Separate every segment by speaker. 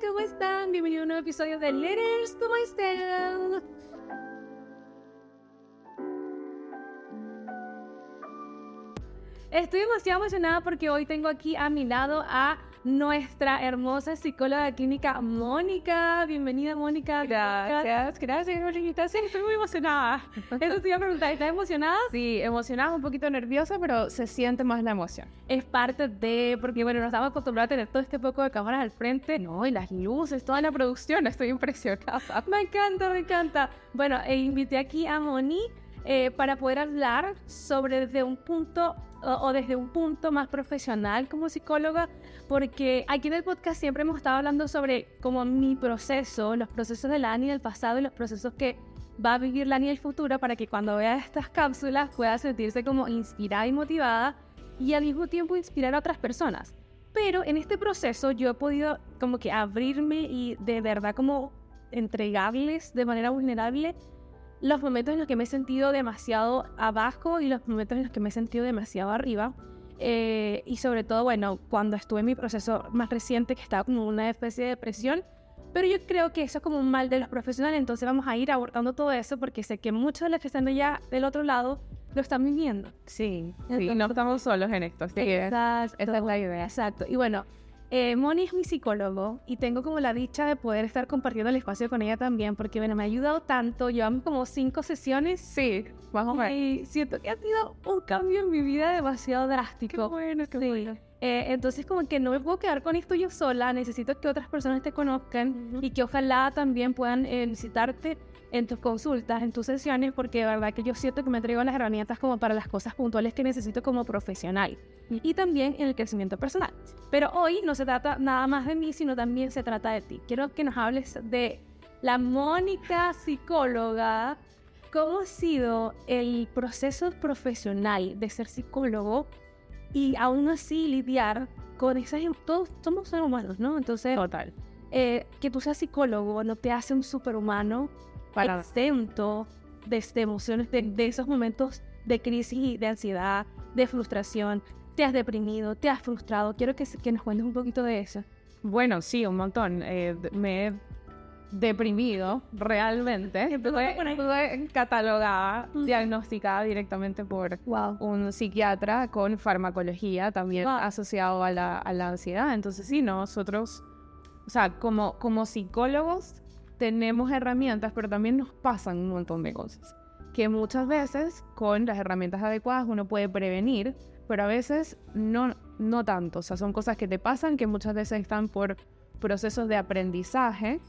Speaker 1: ¿cómo están? Bienvenido a un nuevo episodio de Letters to Myself. Estoy demasiado emocionada porque hoy tengo aquí a mi lado a nuestra hermosa psicóloga clínica Mónica. Bienvenida, Mónica.
Speaker 2: Gracias, gracias, Mónica. Sí, estoy muy emocionada.
Speaker 1: Eso te iba a preguntar, ¿estás emocionada?
Speaker 2: Sí, emocionada, un poquito nerviosa, pero se siente más la emoción.
Speaker 1: Es parte de, porque bueno, nos estamos acostumbrados a tener todo este poco de cámaras al frente, no, y las luces, toda la producción, estoy impresionada. Me encanta, me encanta. Bueno, e invité aquí a Moni eh, para poder hablar sobre desde un punto o, desde un punto más profesional como psicóloga, porque aquí en el podcast siempre hemos estado hablando sobre como mi proceso, los procesos de Lani del pasado y los procesos que va a vivir Lani del futuro para que cuando vea estas cápsulas pueda sentirse como inspirada y motivada y al mismo tiempo inspirar a otras personas. Pero en este proceso yo he podido como que abrirme y de verdad como entregarles de manera vulnerable los momentos en los que me he sentido demasiado abajo y los momentos en los que me he sentido demasiado arriba. Eh, y sobre todo, bueno, cuando estuve en mi proceso más reciente, que estaba como una especie de depresión. Pero yo creo que eso es como un mal de los profesionales, entonces vamos a ir abordando todo eso porque sé que muchos de los que están allá del otro lado lo están viviendo.
Speaker 2: Sí, sí no estamos solos en esto. Sí,
Speaker 1: Exacto. Esa es la idea. Exacto. Y bueno, eh, Moni es mi psicólogo y tengo como la dicha de poder estar compartiendo el espacio con ella también porque, bueno, me ha ayudado tanto. Llevamos como cinco sesiones.
Speaker 2: Sí, vamos a ver.
Speaker 1: Y siento que ha sido un cambio en mi vida demasiado drástico.
Speaker 2: Qué bueno, qué bueno.
Speaker 1: Eh, entonces, como que no me puedo quedar con esto yo sola, necesito que otras personas te conozcan y que ojalá también puedan eh, visitarte en tus consultas, en tus sesiones, porque de verdad que yo siento que me traigo las herramientas como para las cosas puntuales que necesito como profesional y también en el crecimiento personal. Pero hoy no se trata nada más de mí, sino también se trata de ti. Quiero que nos hables de la Mónica psicóloga. ¿Cómo ha sido el proceso profesional de ser psicólogo y aún así lidiar con esas... Em-, todos somos seres humanos, ¿no? Entonces,
Speaker 2: Total.
Speaker 1: Eh, que tú seas psicólogo no te hace un superhumano para exento de, emociones, de, de, esos momentos de crisis y de ansiedad, de frustración. Te has deprimido, te has frustrado. Quiero que, que nos cuentes un poquito de eso.
Speaker 2: Bueno, sí, un montón. Eh, me he deprimido realmente. Estuve catalogada, diagnosticada directamente por un psiquiatra con farmacología también asociado a la, a la ansiedad. Entonces sí, nosotros, o sea, como, como psicólogos tenemos herramientas, pero también nos pasan un montón de cosas. Que muchas veces con las herramientas adecuadas uno puede prevenir, pero a veces no, no tanto. O sea, son cosas que te pasan que muchas veces están por procesos de aprendizaje,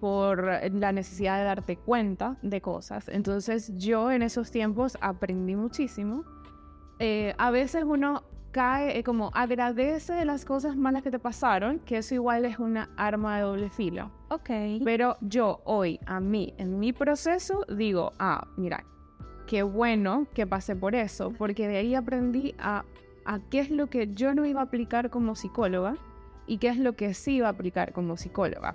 Speaker 2: por la necesidad de darte cuenta de cosas. Entonces yo en esos tiempos aprendí muchísimo. Eh, a veces uno cae, eh, como agradece las cosas malas que te pasaron, que eso igual es una arma de doble filo.
Speaker 1: Ok.
Speaker 2: Pero yo hoy, a mí, en mi proceso, digo, ah, mira, qué bueno que pasé por eso, porque de ahí aprendí a, a qué es lo que yo no iba a aplicar como psicóloga y qué es lo que sí iba a aplicar como psicóloga.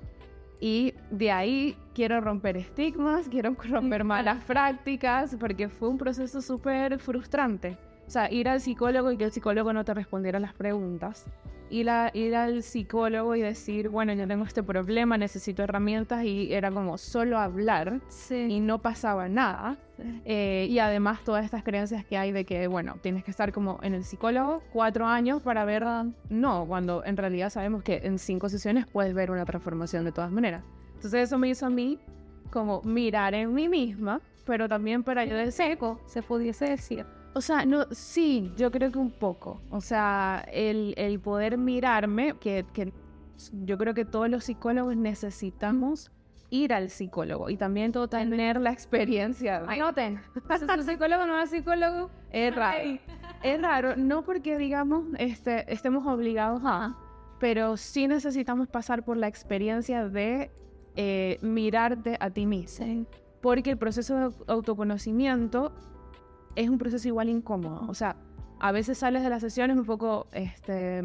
Speaker 2: Y de ahí quiero romper estigmas, quiero romper malas prácticas, porque fue un proceso súper frustrante. O sea, ir al psicólogo y que el psicólogo no te respondiera las preguntas. Ir, a, ir al psicólogo y decir, bueno, yo tengo este problema, necesito herramientas y era como solo hablar y no pasaba nada. Eh, y además todas estas creencias que hay de que, bueno, tienes que estar como en el psicólogo cuatro años para ver, no, cuando en realidad sabemos que en cinco sesiones puedes ver una transformación de todas maneras. Entonces eso me hizo a mí como mirar en mí misma, pero también para yo de seco, se pudiese decir o sea, no, sí, yo creo que un poco. O sea, el, el poder mirarme, que, que, yo creo que todos los psicólogos necesitamos ir al psicólogo y también todo tener la experiencia.
Speaker 1: Ay, noten, ¿el psicólogo no es psicólogo?
Speaker 2: Es raro. Es raro, no porque digamos este, estemos obligados a, pero sí necesitamos pasar por la experiencia de eh, mirarte a ti mismo. Porque el proceso de autoconocimiento es un proceso igual incómodo. O sea, a veces sales de las sesiones un poco, este...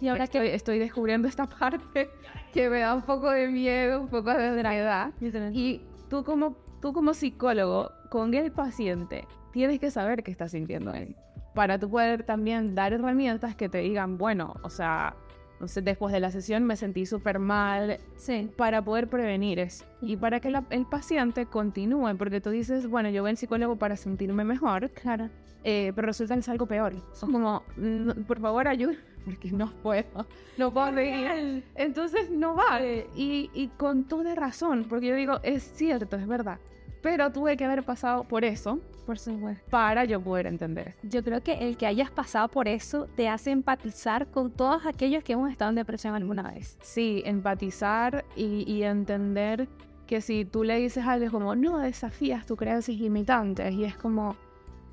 Speaker 2: Y ahora que estoy descubriendo esta parte que me da un poco de miedo, un poco de edad. Y tú como, tú como psicólogo, con el paciente, tienes que saber qué está sintiendo él. Para tú poder también dar herramientas que te digan, bueno, o sea, Entonces, después de la sesión me sentí súper mal
Speaker 1: Sí.
Speaker 2: para poder prevenir eso y para que la- el paciente continúe, porque tú dices, bueno, yo voy al psicólogo para sentirme mejor,
Speaker 1: Claro.
Speaker 2: eh, pero resulta que es algo peor. Son como, "No, por favor, ayúdame, porque no puedo, no puedo seguir. Entonces no va. Y, y con toda razón, porque yo digo, es cierto, es verdad. Pero tuve que haber pasado por eso
Speaker 1: Por supuesto.
Speaker 2: para yo poder entender.
Speaker 1: Yo creo que el que hayas pasado por eso te hace empatizar con todos aquellos que hemos estado en depresión alguna vez.
Speaker 2: Sí, empatizar y, y entender que si tú le dices algo como, no desafías tus creencias limitantes, y es como,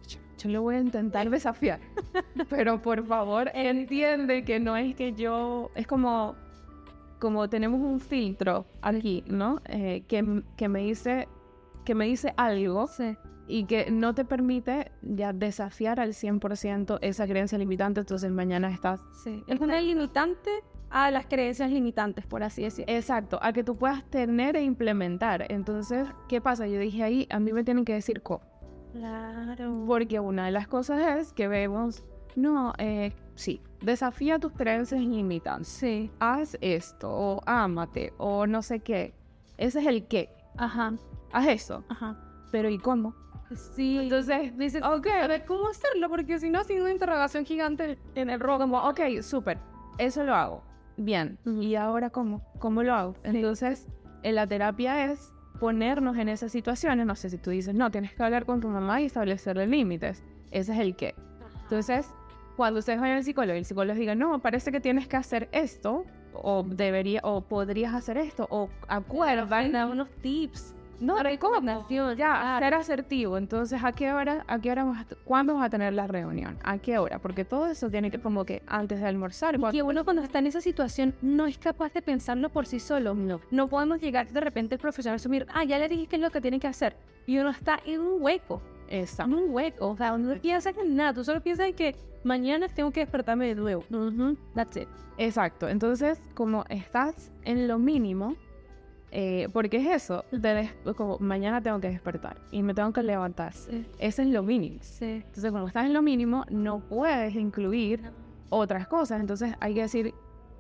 Speaker 2: yo, yo lo voy a intentar desafiar, pero por favor entiende que no es que yo, es como, como tenemos un filtro aquí, ¿no? Eh, que, que me dice, que me dice algo
Speaker 1: Sí.
Speaker 2: Y que no te permite ya desafiar al 100% esa creencia limitante, entonces mañana estás
Speaker 1: Sí. Es una limitante a las creencias limitantes, por así decirlo.
Speaker 2: Exacto, a que tú puedas tener e implementar. Entonces, ¿qué pasa? Yo dije ahí, a mí me tienen que decir cómo.
Speaker 1: Claro.
Speaker 2: Porque una de las cosas es que vemos, no, eh, sí, desafía tus creencias limitantes.
Speaker 1: Sí.
Speaker 2: Haz esto, o ámate, o no sé qué. Ese es el qué.
Speaker 1: Ajá.
Speaker 2: Haz eso.
Speaker 1: Ajá.
Speaker 2: Pero ¿y cómo?
Speaker 1: Sí. Entonces dices, ok, a ver cómo hacerlo, porque si no, sin una interrogación gigante en el rojo, como,
Speaker 2: Ok, súper. Eso lo hago. Bien. ¿Y ahora cómo? ¿Cómo lo hago? Entonces, en la terapia es ponernos en esas situaciones. No sé si tú dices, no, tienes que hablar con tu mamá y establecerle límites. Ese es el qué. Entonces, cuando ustedes vayan al psicólogo y el psicólogo diga, no, parece que tienes que hacer esto, o debería, o podrías hacer esto, o acuerdan,
Speaker 1: da unos tips.
Speaker 2: No,
Speaker 1: recomendación.
Speaker 2: ya, ser asertivo. Entonces, ¿a qué hora, a qué hora, a cuándo vas a tener la reunión? ¿A qué hora? Porque todo eso tiene que, como que antes de almorzar, cuando-
Speaker 1: Que uno cuando está en esa situación no es capaz de pensarlo por sí solo.
Speaker 2: No.
Speaker 1: No podemos llegar de repente el profesional a asumir, ah, ya le dije qué es lo que tiene que hacer. Y uno está en un hueco,
Speaker 2: Esa.
Speaker 1: en un hueco. O sea, uno no piensa en nada, tú solo piensas en que mañana tengo que despertarme de nuevo.
Speaker 2: Ujú.
Speaker 1: That's it.
Speaker 2: Exacto. Entonces, como estás en lo mínimo, eh, porque es eso, des- como mañana tengo que despertar y me tengo que levantar.
Speaker 1: Sí.
Speaker 2: Ese es lo mínimo.
Speaker 1: Sí.
Speaker 2: Entonces, como estás en lo mínimo, no puedes incluir otras cosas. Entonces, hay que decir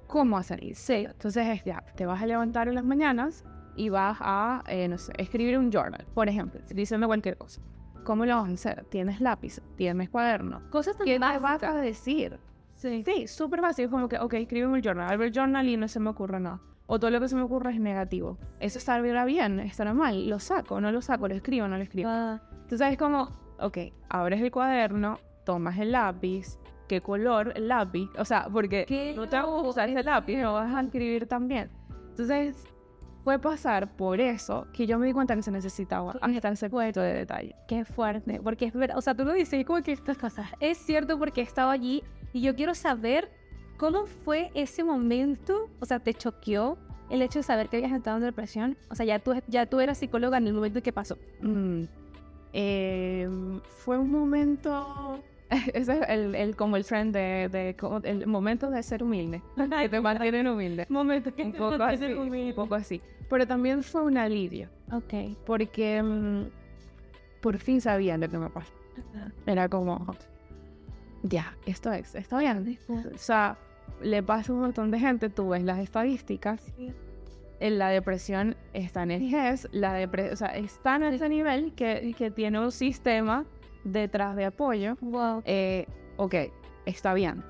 Speaker 2: cómo hacer eso.
Speaker 1: Sí.
Speaker 2: Entonces, es ya, te vas a levantar en las mañanas y vas a, eh, no sé, escribir un journal, por ejemplo, diciendo cualquier cosa. ¿Cómo lo vas a hacer? ¿Tienes lápiz? ¿Tienes cuaderno?
Speaker 1: Cosas tan
Speaker 2: ¿Qué te vas a decir?
Speaker 1: Sí.
Speaker 2: Sí, súper básico, como que, ok, escribe un journal, abro el journal y no se me ocurre nada. O todo lo que se me ocurre es negativo. Eso estará bien, estará mal, lo saco, no lo saco, lo escribo, no lo escribo.
Speaker 1: Ah,
Speaker 2: Entonces es como, ok, abres el cuaderno, tomas el lápiz, ¿qué color el lápiz? O sea, porque
Speaker 1: ¿Qué?
Speaker 2: no te vas a usar ese lápiz, lo vas a escribir también. Entonces fue pasar por eso que yo me di cuenta que se necesitaba ese puesto de detalle.
Speaker 1: Qué fuerte, porque es verdad, o sea, tú lo dices como que estas cosas. Es cierto porque he estado allí y yo quiero saber cómo fue ese momento, o sea, te choqueó el hecho de saber que habías entrado en depresión. O sea, ya tú, ya tú eras psicóloga en el momento en que pasó.
Speaker 2: Mm, eh, fue un momento. Ese es el, el- como el trend de, de- como el momento de ser humilde. Que te mantienen humilde.
Speaker 1: Momento que
Speaker 2: Un poco así. Un poco así. Pero también fue un alivio.
Speaker 1: Ok.
Speaker 2: Porque mm, por fin sabía lo que me pasó. Era como. Ya, esto es, está bien. O sea, le pasa a un montón de gente. Tú ves las estadísticas. En la depresión está en el GES, la depre- o sea, está en ese nivel que, que tiene un sistema detrás de apoyo.
Speaker 1: Wow.
Speaker 2: Eh, ok, está bien.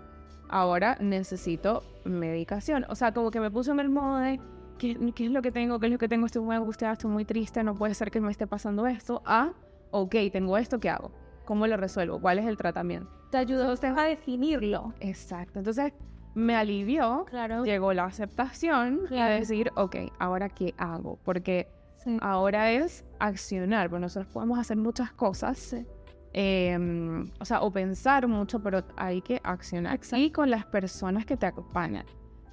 Speaker 2: Ahora necesito medicación. O sea, como que me puso en el modo de ¿qué, qué es lo que tengo? ¿Qué es lo que tengo? Estoy muy angustiada, estoy muy triste, no puede ser que me esté pasando esto. A, ok, tengo esto, ¿qué hago? ¿Cómo lo resuelvo? ¿Cuál es el tratamiento?
Speaker 1: Te ayudó usted a definirlo.
Speaker 2: Exacto. Entonces, me alivió
Speaker 1: Claro.
Speaker 2: llegó la aceptación y a
Speaker 1: Claro.
Speaker 2: decir, ok, ahora qué hago, porque
Speaker 1: Sí.
Speaker 2: ahora es accionar, pero nosotros podemos hacer muchas cosas, eh, o sea, o pensar mucho, pero hay que accionar.
Speaker 1: Exacto.
Speaker 2: Y con las personas que te acompañan,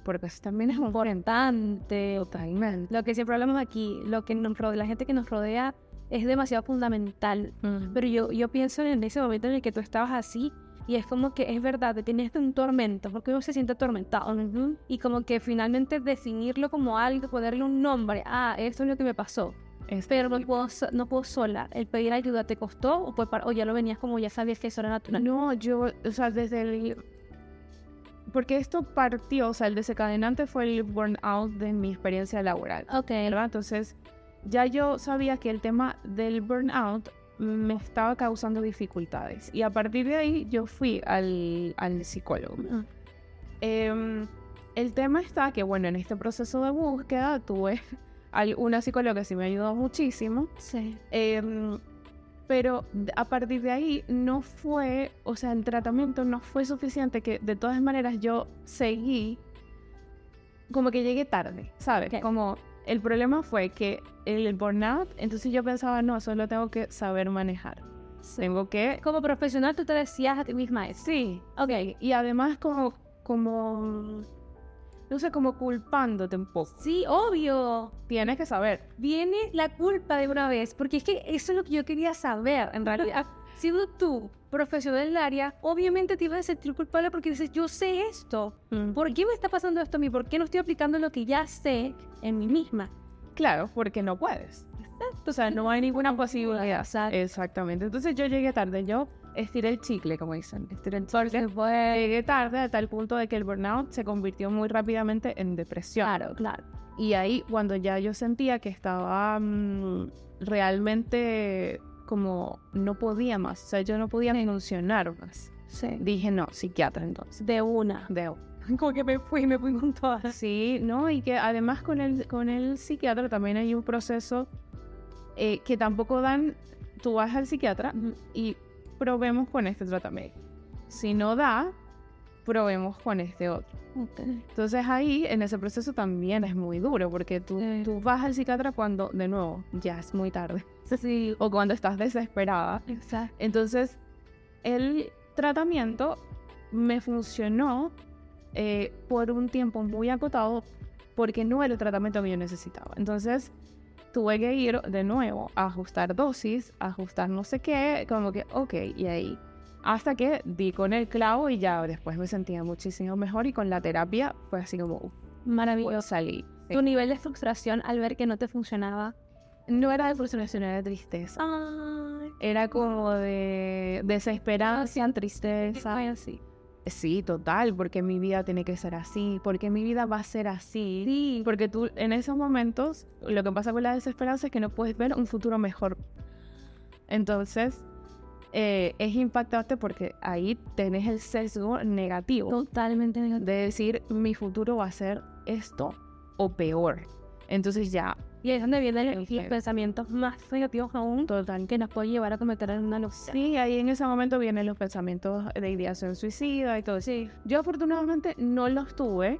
Speaker 2: porque eso también es un
Speaker 1: Importante.
Speaker 2: totalmente.
Speaker 1: Lo que siempre hablamos aquí, lo que nos rodea, la gente que nos rodea es demasiado fundamental. Pero yo, yo pienso en ese momento en el que tú estabas así y es como que es verdad, te tienes un tormento, porque uno se siente atormentado. Y como que finalmente definirlo como algo, ponerle un nombre, ah, esto es lo que me pasó. Pero no puedo, no puedo sola. ¿El pedir ayuda te costó o, fue para- o ya lo venías como ya sabías que eso era natural?
Speaker 2: No, yo, o sea, desde el porque esto partió, o sea, el desencadenante fue el burnout de mi experiencia laboral.
Speaker 1: Ok.
Speaker 2: ¿verdad? Entonces, ya yo sabía que el tema del burnout me estaba causando dificultades. Y a partir de ahí yo fui al, al psicólogo.
Speaker 1: Mm.
Speaker 2: Em, el tema está que, bueno, en este proceso de búsqueda tuve una psicóloga que sí me ayudó muchísimo.
Speaker 1: Sí.
Speaker 2: Em, pero a partir de ahí no fue, o sea, el tratamiento no fue suficiente, que de todas maneras yo seguí, como que llegué tarde, ¿sabes? Como el problema fue que el burnout, entonces yo pensaba, no, solo tengo que saber manejar. Tengo que...
Speaker 1: Como profesional, tú te decías a ti misma eso.
Speaker 2: Sí,
Speaker 1: Ok.
Speaker 2: y además como, como, no sé, como culpándote un poco.
Speaker 1: Sí, obvio.
Speaker 2: Tienes que saber.
Speaker 1: Viene la culpa de una vez, porque es que eso es lo que yo quería saber, en realidad. Siendo tú profesional del área, obviamente te ibas a sentir culpable porque dices, yo sé esto. ¿Por qué me está pasando esto a mí? ¿Por qué no estoy aplicando lo que ya sé en mí misma?
Speaker 2: Claro, porque no puedes. O sea, no hay ninguna posibilidad.
Speaker 1: Exacto.
Speaker 2: Exactamente. Entonces yo llegué tarde. Yo estiré el chicle, como dicen. Estiré el chicle.
Speaker 1: Porque.
Speaker 2: Llegué tarde a tal punto de que el burnout se convirtió muy rápidamente en depresión.
Speaker 1: Claro, claro.
Speaker 2: Y ahí, cuando ya yo sentía que estaba mm, realmente como no podía más, o sea, yo no podía funcionar más.
Speaker 1: Sí.
Speaker 2: Dije, no, psiquiatra entonces.
Speaker 1: De una.
Speaker 2: Debo.
Speaker 1: Como que me fui, me fui con todas.
Speaker 2: Sí, ¿no? Y que además con el, con el psiquiatra también hay un proceso eh, que tampoco dan, tú vas al psiquiatra y probemos con este tratamiento. Si no da, probemos con este otro. Entonces ahí, en ese proceso también es muy duro, porque tú,
Speaker 1: Sí.
Speaker 2: tú vas al psiquiatra cuando, de nuevo, ya es muy tarde.
Speaker 1: Sí.
Speaker 2: O cuando estás desesperada.
Speaker 1: Exacto.
Speaker 2: Entonces, el tratamiento me funcionó eh, por un tiempo muy acotado porque no era el tratamiento que yo necesitaba. Entonces, tuve que ir de nuevo a ajustar dosis, a ajustar no sé qué, como que, ok, y ahí. Hasta que di con el clavo y ya después me sentía muchísimo mejor y con la terapia fue así como, "Uf,
Speaker 1: Maravilloso.
Speaker 2: salí.
Speaker 1: Tu nivel de frustración al ver que no te funcionaba.
Speaker 2: No era de frustración, era de tristeza.
Speaker 1: Ay.
Speaker 2: Era como de desesperanza, tristeza.
Speaker 1: Ay, así.
Speaker 2: Sí, total, porque mi vida tiene que ser así, porque mi vida va a ser así.
Speaker 1: Sí.
Speaker 2: Porque tú en esos momentos, lo que pasa con la desesperanza es que no puedes ver un futuro mejor. Entonces, eh, es impactante porque ahí tenés el sesgo negativo
Speaker 1: Totalmente negativo.
Speaker 2: de decir mi futuro va a ser esto o peor. Entonces ya,
Speaker 1: Y ahí es donde vienen los pensamientos más negativos aún
Speaker 2: total.
Speaker 1: que nos pueden llevar a cometer una locura.
Speaker 2: Sí, ahí en ese momento vienen los pensamientos de ideación suicida y todo.
Speaker 1: Sí.
Speaker 2: Yo afortunadamente no los tuve.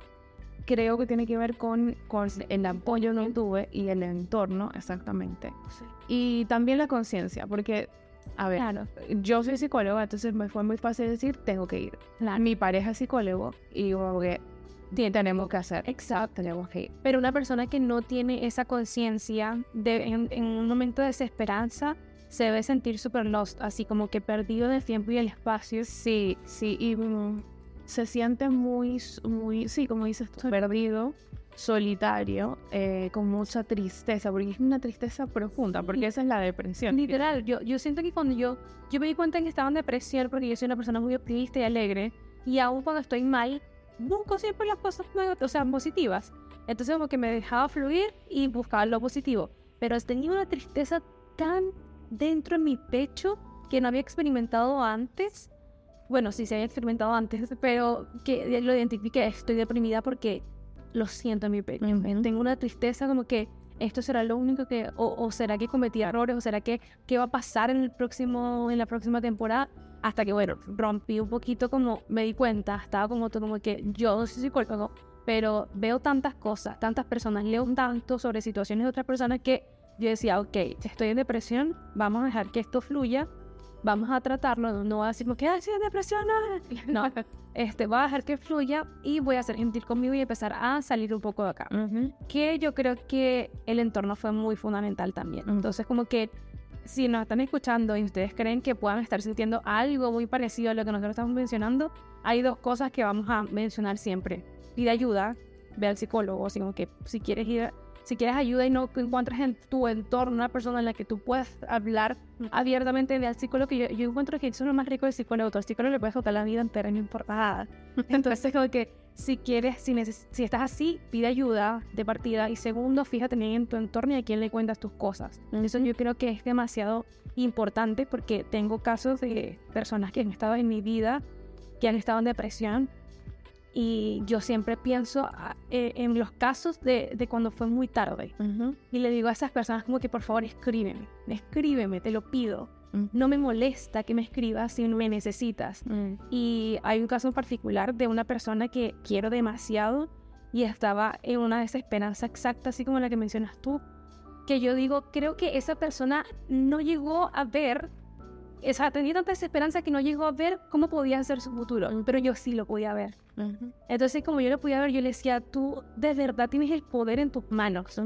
Speaker 2: Creo que tiene que ver con, con el apoyo no tuve y el entorno, exactamente.
Speaker 1: sí.
Speaker 2: Y también la conciencia, porque, a ver,
Speaker 1: Claro,
Speaker 2: yo soy psicóloga, entonces me fue muy fácil decir, tengo que ir.
Speaker 1: claro.
Speaker 2: Mi pareja es psicólogo y como que tenemos que hacer,
Speaker 1: Exacto.
Speaker 2: tenemos que ir.
Speaker 1: Pero una persona que no tiene esa conciencia de en, en un momento de desesperanza se debe sentir súper lost, así como que perdido del tiempo y el espacio.
Speaker 2: Sí, sí, y mm, se siente muy, muy, sí, como dices tú, perdido, solitario, eh, con mucha tristeza, porque es una tristeza profunda, porque esa es la depresión.
Speaker 1: Literal, yo, yo siento que cuando yo, yo me di cuenta que estaba en depresión porque yo soy una persona muy optimista y alegre y aún cuando estoy mal, busco siempre las cosas o sea, positivas. Entonces como que me dejaba fluir y buscaba lo positivo. Pero tenía una tristeza tan dentro en mi pecho que no había experimentado antes. Bueno, sí se había experimentado antes, pero que lo identifiqué, estoy deprimida porque lo siento en mi pecho.
Speaker 2: Ujú.
Speaker 1: Tengo una tristeza como que esto será lo único que, o, o será que cometí errores, o será que qué va a pasar en el próximo, en la próxima temporada, hasta que bueno, rompí un poquito como me di cuenta, estaba como todo como que yo no soy psicólogo, pero veo tantas cosas, tantas personas, leo tanto sobre situaciones de otras personas que yo decía, ok, estoy en depresión, vamos a dejar que esto fluya, vamos a tratarlo, no, no voy a decir que, ay, sí, depresión, no, no, este, voy a dejar que fluya y voy a ser gentil conmigo y empezar a salir un poco de acá que yo creo que el entorno fue muy fundamental también. Entonces, como que si nos están escuchando y ustedes creen que puedan estar sintiendo algo muy parecido a lo que nosotros estamos mencionando, hay dos cosas que vamos a mencionar siempre. Pide ayuda, ve al psicólogo, así como que si quieres ir, si quieres ayuda y no encuentras en tu entorno una persona en la que tú puedas hablar abiertamente, ve al psicólogo, que yo, yo encuentro que eso es lo más rico del psicólogo, el psicólogo le puedes contar la vida entera, no importa nada. Entonces, como que si quieres, si, neces- si estás así, pide ayuda de partida. Y segundo, fíjate también en tu entorno y a quién le cuentas tus cosas. Eso yo creo que es demasiado importante porque tengo casos de personas que han estado en mi vida, que han estado en depresión. Y yo siempre pienso ah, eh, en los casos de, de cuando fue muy tarde. Y le digo a esas personas como que por favor escríbeme, escríbeme, te lo pido. No me molesta que me escribas si me necesitas. Y hay un caso en particular de una persona que quiero demasiado y estaba en una desesperanza exacta, así como la que mencionas tú, que yo digo, creo que esa persona no llegó a ver, o sea, tenía tanta desesperanza que no llegó a ver cómo podía ser su futuro, pero yo sí lo podía ver. Entonces, como yo lo podía ver, yo le decía, tú de verdad tienes el poder en tus manos.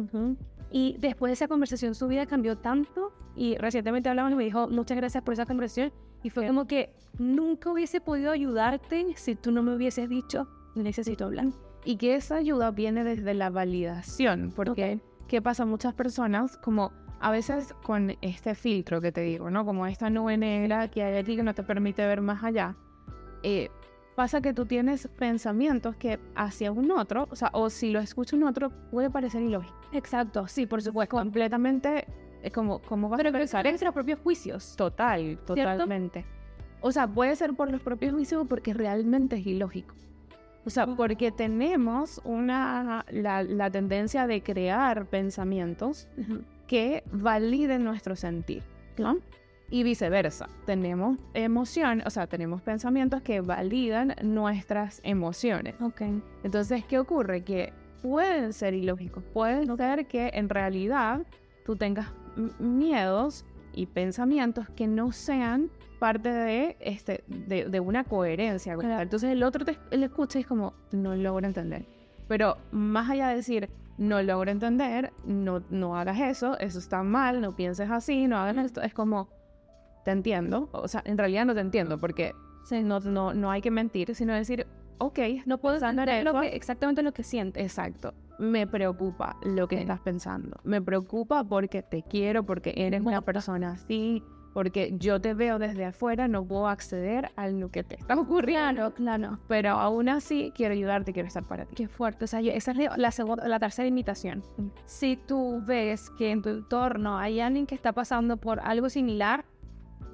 Speaker 1: Y después de esa conversación, su vida cambió tanto. Y recientemente hablamos y me dijo, muchas gracias por esa conversación. Y fue como que nunca hubiese podido ayudarte si tú no me hubieses dicho, necesito hablar.
Speaker 2: Y que esa ayuda viene desde la validación, porque ¿qué pasa? Muchas personas, como a veces con este filtro que te digo, ¿no? Como esta nube negra que hay aquí que no te permite ver más allá, eh, pasa que tú tienes pensamientos que hacia un otro, o sea, o si lo escucha un otro, puede parecer ilógico.
Speaker 1: Exacto, sí, por supuesto.
Speaker 2: Completamente, es como, como vas
Speaker 1: Pero
Speaker 2: a pensar
Speaker 1: son nuestros propios juicios.
Speaker 2: Total, totalmente. O sea, puede ser por los propios juicios porque realmente es ilógico. O sea, porque tenemos una, la, la tendencia de crear pensamientos que validen nuestro sentir, ¿no? Y viceversa, tenemos emoción, o sea, tenemos pensamientos que validan nuestras emociones.
Speaker 1: Ok.
Speaker 2: Entonces, ¿qué ocurre? Que pueden ser ilógicos, pueden ser que en realidad tú tengas miedos y pensamientos que no sean parte de, este, de, de una coherencia.
Speaker 1: Claro.
Speaker 2: Entonces el otro te le escucha y es como, no logro entender. Pero más allá de decir, no logro entender, no, no hagas eso, eso está mal, no pienses así, no hagas esto, es como, te entiendo. O sea, en realidad no te entiendo porque no, no, no hay que mentir, sino decir, ok,
Speaker 1: No puedo que- exactamente lo que sientes.
Speaker 2: Exacto. Me preocupa lo que
Speaker 1: Sí.
Speaker 2: estás pensando. Me preocupa porque te quiero, porque eres una persona así, porque yo te veo desde afuera, no puedo acceder a lo que te está ocurriendo.
Speaker 1: Claro, claro.
Speaker 2: Pero aún así quiero ayudarte, quiero estar para ti.
Speaker 1: Qué fuerte. O sea, yo- esa es la- segunda, la tercera invitación. Si tú ves que en tu entorno hay alguien que está pasando por algo similar,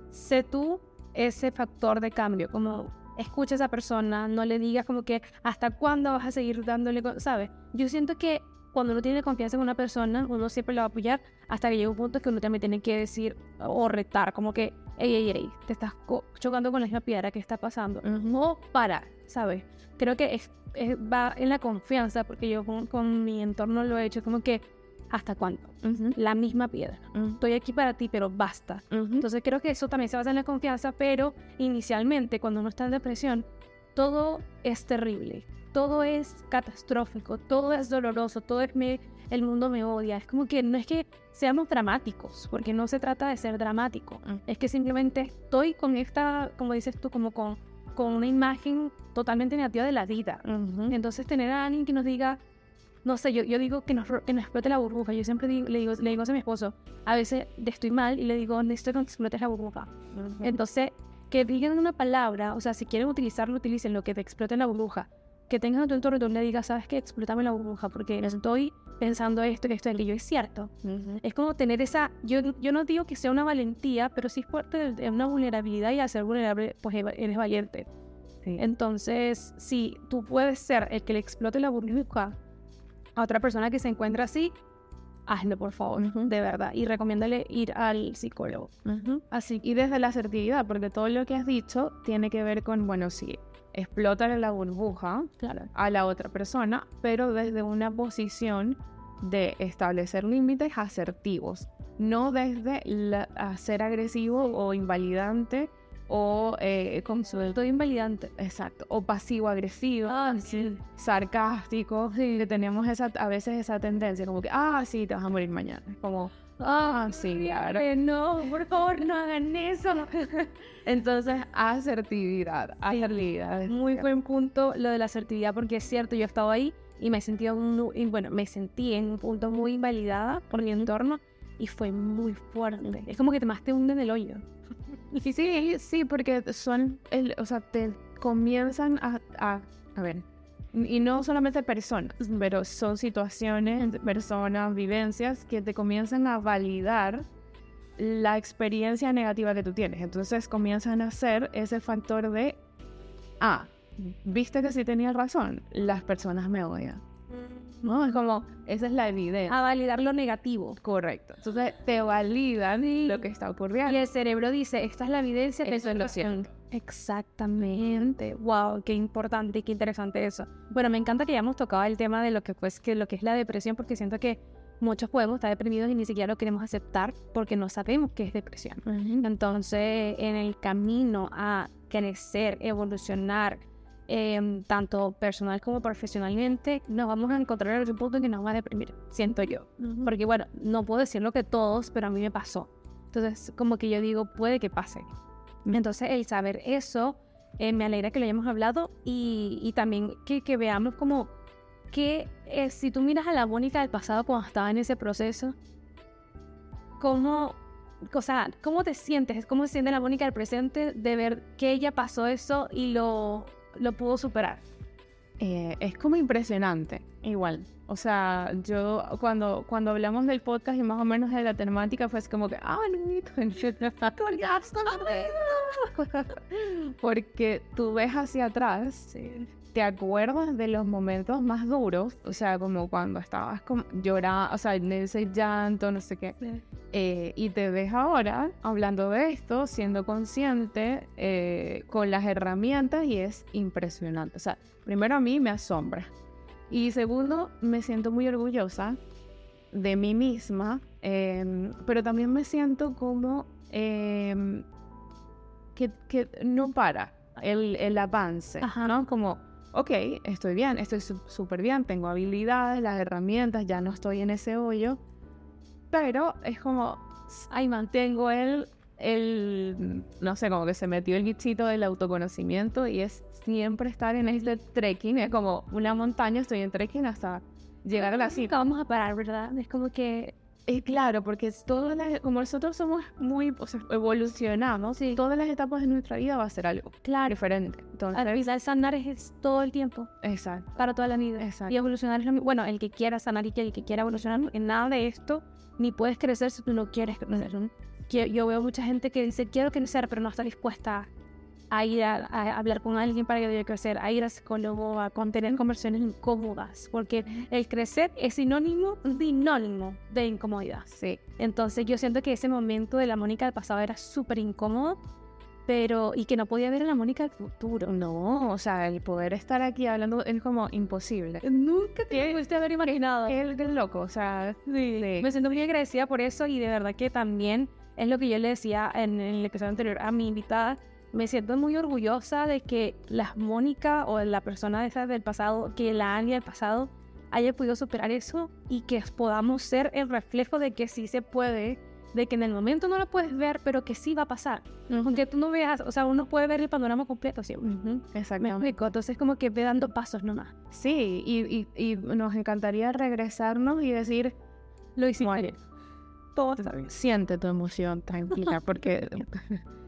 Speaker 1: sé tú ese factor de cambio. Como escucha a esa persona, no le digas como que hasta cuándo vas a seguir dándole, ¿sabes? Yo siento que cuando uno tiene confianza en una persona, uno siempre la va a apoyar hasta que llega un punto que uno también tiene que decir o retar, como que, ey, ey, ey, te estás chocando con la misma piedra que está pasando. O para, ¿sabes? Creo que es, es- va en la confianza, porque yo con, con mi entorno lo he hecho, como que, ¿hasta cuándo? La misma piedra. Estoy aquí para ti, pero basta. Entonces creo que eso también se basa en la confianza, pero inicialmente cuando uno está en depresión, todo es terrible, todo es catastrófico, todo es doloroso, todo es me, el mundo me odia. Es como que no es que seamos dramáticos, porque no se trata de ser dramático, es que simplemente estoy con esta, como dices tú, como con, con una imagen totalmente negativa de la vida. Entonces tener a alguien que nos diga, no sé, yo, yo digo que nos, que nos explote la burbuja. Yo siempre digo- le, digo, le digo a mi esposo. A veces estoy mal y le digo, necesito que explotes la burbuja. Entonces, que digan una palabra, o sea, si quieren utilizarlo, utilicen lo que te explote la burbuja. Que tengan a tu entorno y tú le digas, ¿sabes qué? Explótame la burbuja porque estoy pensando esto, que esto, que yo es cierto. Es como tener esa, yo, yo no digo que sea una valentía, pero sí es parte de, una vulnerabilidad y al ser vulnerable, pues eres valiente. Entonces, si tú puedes ser el que le explote la burbuja a otra persona que se encuentra así, hazlo por favor, de verdad. Y recomiéndale ir al psicólogo. Así
Speaker 2: Y desde la asertividad, porque todo lo que has dicho tiene que ver con, bueno, sí, explotar la burbuja
Speaker 1: claro.
Speaker 2: a la otra persona, pero desde una posición de establecer límites asertivos, no desde la- a ser agresivo o invalidante o eh, con su-
Speaker 1: Todo invalidante.
Speaker 2: exacto o pasivo agresivo
Speaker 1: Ah, sí.
Speaker 2: sarcástico que tenemos esa a veces esa tendencia como que ah sí te vas a morir mañana como
Speaker 1: Ah,
Speaker 2: sí claro
Speaker 1: no, por favor, no hagan eso.
Speaker 2: entonces asertividad asertividad
Speaker 1: Muy buen punto lo de la asertividad, porque es cierto, yo he estado ahí y me sentí, un, y bueno, me sentí en un punto muy invalidada por mi entorno y fue muy fuerte. Es como que te más te hunde en el hoyo.
Speaker 2: Sí, sí, sí, porque son, el, o sea, te comienzan a, a, a ver, y no solamente personas, pero son situaciones, personas, vivencias que te comienzan a validar la experiencia negativa que tú tienes. Entonces comienzan a ser ese factor de, ah, viste que sí tenía razón, las personas me odian. ¿No? Es como, esa es la evidencia.
Speaker 1: A validar lo negativo.
Speaker 2: Correcto. Entonces te validan lo que está ocurriendo.
Speaker 1: Y el cerebro dice, esta es la evidencia
Speaker 2: Eso es lo cierto.
Speaker 1: Exactamente. Wow, qué importante y qué interesante eso. Bueno, me encanta que hayamos tocado el tema de lo que, pues, que lo que es la depresión, porque siento que muchos podemos estar deprimidos y ni siquiera lo queremos aceptar porque no sabemos qué es depresión. Entonces, en el camino a crecer, evolucionar, em, tanto personal como profesionalmente, nos vamos a encontrar en un punto que nos va a deprimir, siento yo. Porque bueno, no puedo decirlo que todos, pero a mí me pasó. Entonces, como que yo digo, puede que pase. Entonces, el saber eso, eh, me alegra que lo hayamos hablado y, y también que, que veamos como que eh, si tú miras a la Mónica del pasado cuando estaba en ese proceso, ¿cómo, o sea, ¿cómo te sientes? ¿Cómo se siente la Mónica del presente de ver que ella pasó eso y lo, lo pudo superar?
Speaker 2: Eh, es como impresionante, igual. O sea, yo cuando, cuando hablamos del podcast y más o menos de la temática fue así como que, ah, Porque tú ves hacia atrás, te acuerdas de los momentos más duros, o sea, como cuando estabas como llorando, o sea, en ese llanto, no sé qué. Eh, y te ves ahora hablando de esto, siendo consciente eh, con las herramientas y es impresionante. O sea, primero a mí me asombra. Y segundo, me siento muy orgullosa de mí misma, em, pero también me siento como em, que, que, no para el, el avance,
Speaker 1: Ajá.
Speaker 2: ¿no? Como, ok, estoy bien, estoy súper bien, tengo habilidades, las herramientas, ya no estoy en ese hoyo, pero es como, ahí mantengo el, el, no sé, como que se metió el bichito del autoconocimiento y es siempre estar en este trekking, es como una montaña, estoy en trekking hasta llegar a la cima.
Speaker 1: vamos a parar, ¿verdad? Es como que
Speaker 2: Es claro, porque todas las, como nosotros somos muy, o sea, evolucionamos,
Speaker 1: Sí.
Speaker 2: todas las etapas de nuestra vida va a ser algo
Speaker 1: Claro.
Speaker 2: diferente. Entonces,
Speaker 1: final sanar es, es todo el tiempo,
Speaker 2: exacto.
Speaker 1: para toda la vida.
Speaker 2: Exacto.
Speaker 1: Y evolucionar es lo mismo. Bueno, el que quiera sanar y el que quiera evolucionar, en nada de esto, ni puedes crecer si tú no quieres crecer. Yo veo mucha gente que dice, quiero crecer, pero no está dispuesta a ir a, a hablar con alguien para que yo crecer, a ir al psicólogo, a contener conversaciones incómodas, porque el crecer es sinónimo, sinónimo de incomodidad.
Speaker 2: Sí,
Speaker 1: Entonces yo siento que ese momento de la Mónica del pasado era súper incómodo, pero y que no podía ver a la Mónica del futuro.
Speaker 2: no, o sea, el poder estar aquí hablando es como imposible.
Speaker 1: Nunca te pudiste haber imaginado.
Speaker 2: El del loco, o sea, sí.
Speaker 1: Me siento muy agradecida por eso y de verdad que también es lo que yo le decía en, en el episodio anterior a mi invitada. Me siento muy orgullosa de que la Mónica o la persona de esa del pasado, que la Ania del pasado haya podido superar eso y que podamos ser el reflejo de que sí se puede, de que en el momento no lo puedes ver, pero que sí va a pasar. Aunque tú no veas, o sea, uno puede ver el panorama completo siempre. Me
Speaker 2: Exactamente.
Speaker 1: explico, entonces como que ve dando pasos nomás.
Speaker 2: Sí, y, y, y nos encantaría regresarnos y decir,
Speaker 1: Lo hicimos.
Speaker 2: Bueno,
Speaker 1: Todo está bien.
Speaker 2: siente tu emoción tranquila, porque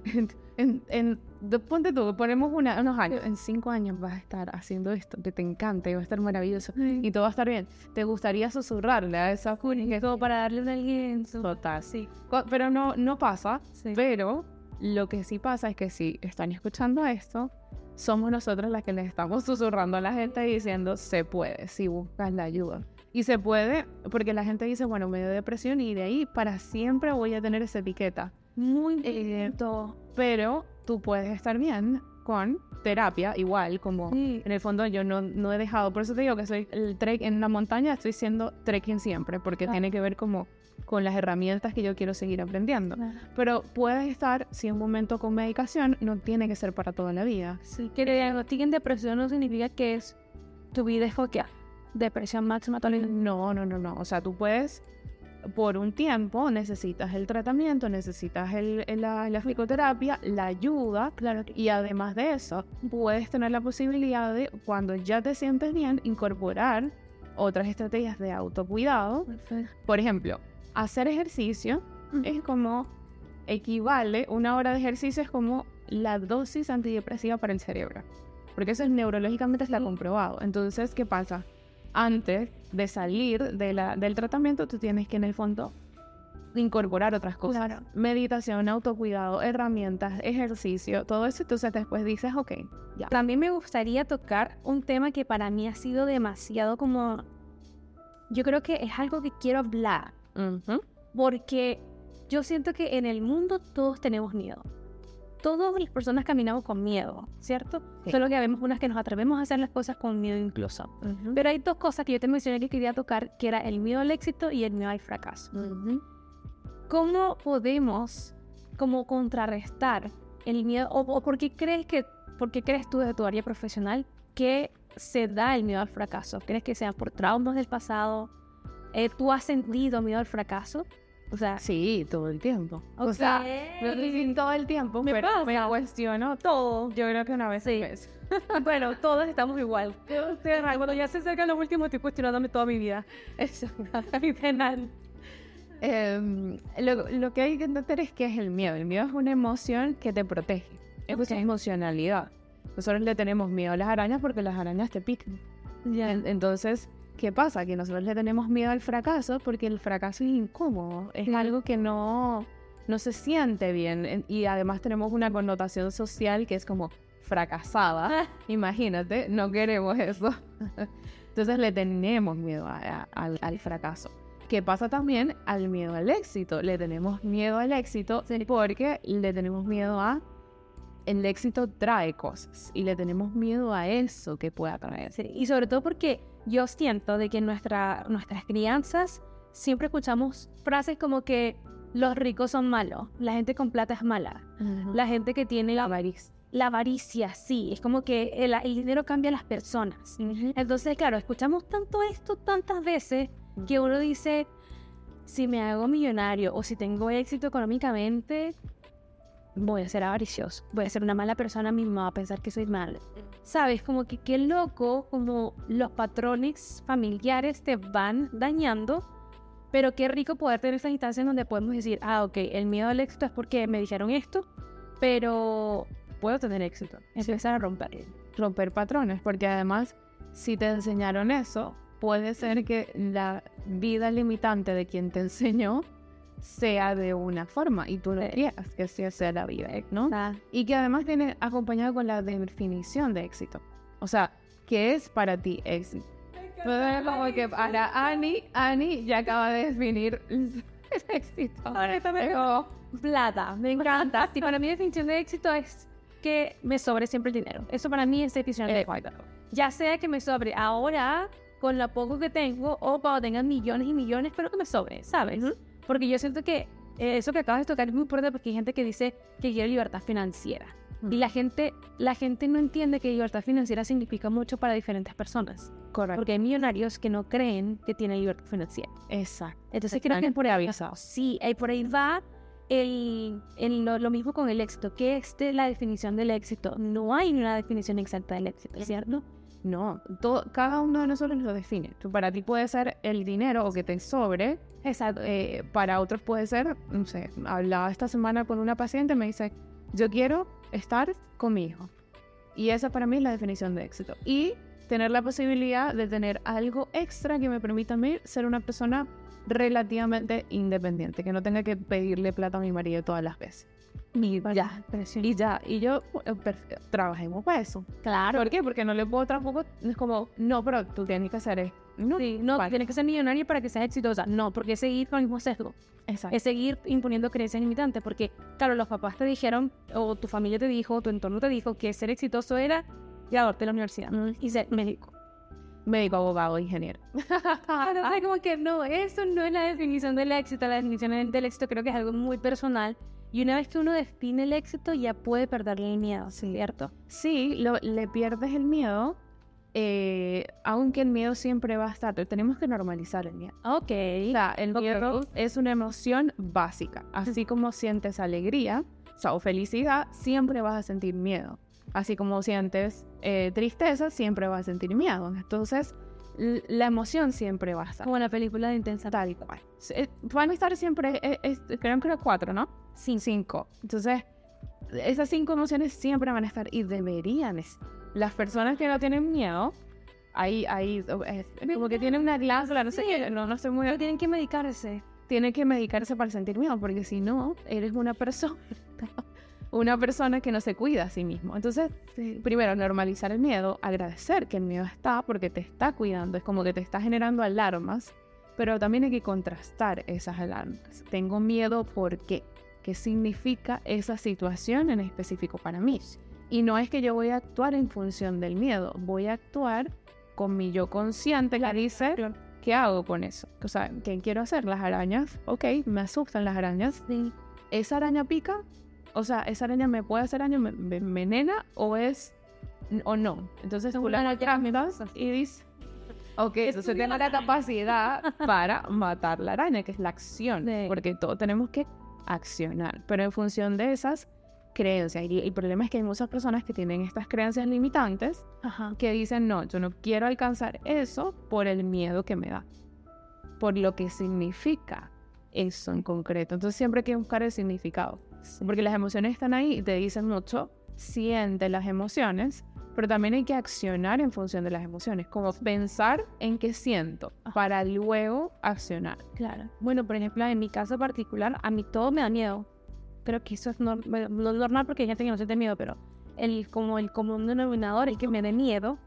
Speaker 2: en, en, en- de- ponte tú, ponemos una- unos años, en cinco años vas a estar haciendo esto, que te encanta y va a estar maravilloso y todo va a estar bien. ¿Te gustaría susurrarle a esa que
Speaker 1: Como para darle un aliento.
Speaker 2: Total.
Speaker 1: Sí,
Speaker 2: Pero no, no pasa,
Speaker 1: sí.
Speaker 2: pero lo que sí pasa es que si están escuchando esto, somos nosotros las que les estamos susurrando a la gente y diciendo, se puede, si buscas la ayuda. Y se puede, porque la gente dice, bueno, me dio depresión y de ahí para siempre voy a tener esa etiqueta.
Speaker 1: Muy
Speaker 2: Eh. Pero tú puedes estar bien con terapia, igual como
Speaker 1: Sí.
Speaker 2: en el fondo yo no, no he dejado, por eso te digo que soy el trek en la montaña, estoy siendo trekking siempre, porque
Speaker 1: Ah.
Speaker 2: tiene que ver como con las herramientas que yo quiero seguir aprendiendo. Pero puedes estar, si un momento con medicación, no tiene que ser para toda la vida.
Speaker 1: Sí, que te diagnostiquen depresión no significa que es tu vida es foqueada. Depresión máxima toda la.
Speaker 2: No, no, no, no. O sea, tú puedes por un tiempo necesitas el tratamiento, necesitas el, la, la psicoterapia, la ayuda,
Speaker 1: Claro.
Speaker 2: y además de eso, puedes tener la posibilidad de, cuando ya te sientes bien, incorporar otras estrategias de autocuidado.
Speaker 1: Perfecto.
Speaker 2: Por ejemplo, hacer ejercicio es como equivale, una hora de ejercicio es como la dosis antidepresiva para el cerebro. Porque eso es neurológicamente está comprobado. Entonces, ¿qué pasa? Antes de salir de la- del tratamiento, tú tienes que en el fondo incorporar otras cosas.
Speaker 1: Claro.
Speaker 2: Meditación, autocuidado, herramientas, ejercicio, todo eso. Entonces después dices, ok, ya.
Speaker 1: También me gustaría tocar un tema que para mí ha sido demasiado como... Yo creo que es algo que quiero hablar, porque yo siento que en el mundo todos tenemos miedo. Todas las personas caminamos con miedo, ¿cierto?
Speaker 2: Sí.
Speaker 1: Solo que vemos unas que nos atrevemos a hacer las cosas con miedo incluso. Pero hay dos cosas que yo te mencioné que quería tocar, que era el miedo al éxito y el miedo al fracaso.
Speaker 2: Ujú.
Speaker 1: ¿Cómo podemos como contrarrestar el miedo o, o por qué crees que por qué crees tú desde tu área profesional que se da el miedo al fracaso? ¿Crees que sea por traumas del pasado? Eh, ¿Tú has sentido miedo al fracaso? O sea,
Speaker 2: Sí, todo el tiempo. O
Speaker 1: ok.
Speaker 2: sea, no si todo el tiempo,
Speaker 1: Me
Speaker 2: pero
Speaker 1: pasa.
Speaker 2: me cuestiono
Speaker 1: todo.
Speaker 2: Yo creo que una vez
Speaker 1: Sí.
Speaker 2: mes.
Speaker 1: bueno, todos estamos igual. Cuando ya se acercan los últimos, estoy cuestionándome toda mi vida. Eso, literal.
Speaker 2: Em, lo, lo que hay que entender es que es el miedo. El miedo es una emoción que te protege. Es
Speaker 1: Ok.
Speaker 2: una emocionalidad. Nosotros le tenemos miedo a las arañas porque las arañas te pican.
Speaker 1: Ya.
Speaker 2: En- Entonces, ¿qué pasa? Que nosotros le tenemos miedo al fracaso porque el fracaso es incómodo. Es algo que no, no se siente bien. En- Y además tenemos una connotación social que es como fracasada.
Speaker 1: Ah,
Speaker 2: Imagínate, no queremos eso. Entonces le tenemos miedo a- a- al, al fracaso. ¿Qué pasa también al miedo al éxito? Le tenemos miedo al éxito porque le tenemos miedo a... El éxito trae cosas y le tenemos miedo a eso que pueda traer.
Speaker 1: Sí, y sobre todo porque yo siento de que en nuestra, nuestras crianzas siempre escuchamos frases como que los ricos son malos, la gente con plata es mala, la gente que tiene la,
Speaker 2: avaricia.
Speaker 1: la avaricia, sí, es como que el, el dinero cambia a las personas. Entonces, claro, escuchamos tanto esto tantas veces que uno dice, si me hago millonario o si tengo éxito económicamente, voy a ser avaricioso, voy a ser una mala persona va a pensar que soy mal. Sabes, como que qué loco, como los patrones familiares te van dañando, pero qué rico poder tener esas instancias donde podemos decir, ah, ok, el miedo al éxito es porque me dijeron esto, pero puedo tener éxito. Empezar a romper.
Speaker 2: romper patrones, porque además, si te enseñaron eso, puede ser que la vida limitante de quien te enseñó sea de una forma y tú no quieras que así sea la vida, ¿no?
Speaker 1: Ah,
Speaker 2: Y que además viene acompañado con la definición de éxito. O sea, ¿qué es para ti éxito? Entonces, como que para Annie, Annie ya acaba de definir el éxito.
Speaker 1: Honestamente,
Speaker 2: Es como,
Speaker 1: plata, me encanta. Sí, para mí definición de éxito es que me sobre siempre el dinero. Eso para mí es definición de
Speaker 2: eh,
Speaker 1: éxito. Ya sea que me sobre ahora con lo poco que tengo o cuando tenga millones y millones, pero que me sobre, ¿sabes? Porque yo siento que eso que acabas de tocar es muy importante porque hay gente que dice que quiere libertad financiera.
Speaker 2: Mm.
Speaker 1: Y la gente, la gente no entiende que libertad financiera significa mucho para diferentes personas.
Speaker 2: correcto.
Speaker 1: Porque hay millonarios que no creen que tienen libertad financiera.
Speaker 2: Exacto.
Speaker 1: Entonces creo que
Speaker 2: Están
Speaker 1: por ahí
Speaker 2: avisados.
Speaker 1: Sí, ahí por ahí va el, el- lo, lo mismo con el éxito. ¿Qué es de la definición del éxito? No hay una definición exacta del éxito, ¿cierto?
Speaker 2: No, todo, cada uno de nosotros lo define. Tú, para ti puede ser el dinero o que te sobre,
Speaker 1: Exacto.
Speaker 2: eh, para otros puede ser, no sé, hablaba esta semana con una paciente, me dice, yo quiero estar con mi hijo. Y esa para mí es la definición de éxito. Y tener la posibilidad de tener algo extra que me permita a mí ser una persona relativamente independiente, que no tenga que pedirle plata a mi marido todas las veces. Y ya, y ya, y yo, eh, trabajemos para eso.
Speaker 1: claro.
Speaker 2: ¿Por qué? Porque no le puedo tampoco, es como, no, pero tú tienes que hacer esto. No,
Speaker 1: Sí, no,
Speaker 2: vale.
Speaker 1: tienes que ser millonario para que seas exitosa. No, porque es seguir con el mismo sesgo.
Speaker 2: exacto.
Speaker 1: Es seguir imponiendo creencias limitantes. Porque, claro, los papás te dijeron, o tu familia te dijo, o tu entorno te dijo que ser exitoso era graduarte de la universidad y ser médico.
Speaker 2: Médico, abogado, ingeniero.
Speaker 1: Entonces, como que no, eso no es la definición del éxito. La definición del éxito creo que es algo muy personal. Y una vez que uno define el éxito, ya puede perderle el miedo, ¿cierto?
Speaker 2: Sí, lo- le pierdes el miedo eh, aunque el miedo siempre va a estar, tenemos que normalizar el miedo.
Speaker 1: Ok.
Speaker 2: O sea, el miedo es una emoción básica. Así como sientes alegría o, sea, o felicidad, siempre vas a sentir miedo. Así como sientes eh, tristeza, siempre vas a sentir miedo. Entonces, la emoción siempre va a estar.
Speaker 1: Como la película de Intensa.
Speaker 2: Tal cual. Van a estar siempre, eh, eh, creo que era cuatro, ¿no?
Speaker 1: Sí.
Speaker 2: Cinco. Entonces, esas cinco emociones siempre van a estar y deberían. es- Las personas que no tienen miedo, ahí, ahí, como que tienen una glándula, no sé
Speaker 1: Sí.
Speaker 2: no, no sé muy
Speaker 1: Pero tienen que medicarse.
Speaker 2: tiene que medicarse para sentir miedo, porque si no, eres una persona, una persona que no se cuida a sí mismo. Entonces, primero, normalizar el miedo, agradecer que el miedo está, porque te está cuidando, es como que te está generando alarmas, pero también hay que contrastar esas alarmas. Tengo miedo, ¿por qué? ¿Qué significa esa situación en específico para mí? Y no es que yo voy a actuar en función del miedo, voy a actuar con mi yo consciente que dice, ¿qué hago con eso? O sea, ¿qué quiero hacer? Las arañas, ok, me asustan las arañas. ¿Esa araña pica? O sea, ¿esa araña me puede hacer daño, me, me envenena o es o no? Entonces tú la captas y dices, ok, entonces tengo la capacidad para matar la araña, que es la acción,
Speaker 1: Sí.
Speaker 2: porque todos tenemos que accionar, pero en función de esas creencias. Y el problema es que hay muchas personas que tienen estas creencias limitantes
Speaker 1: Ajá.
Speaker 2: que dicen, no, yo no quiero alcanzar eso por el miedo que me da, por lo que significa eso en concreto. Entonces siempre hay que buscar el significado, porque las emociones están ahí y te dicen mucho, siente las emociones, pero también hay que accionar en función de las emociones, como pensar en qué siento
Speaker 1: Ajá.
Speaker 2: para luego accionar.
Speaker 1: Claro. Bueno, por ejemplo, en mi caso particular, a mí todo me da miedo. Creo que eso es no es normal porque hay gente que no siente miedo, pero el, como el común denominador es que me dé miedo,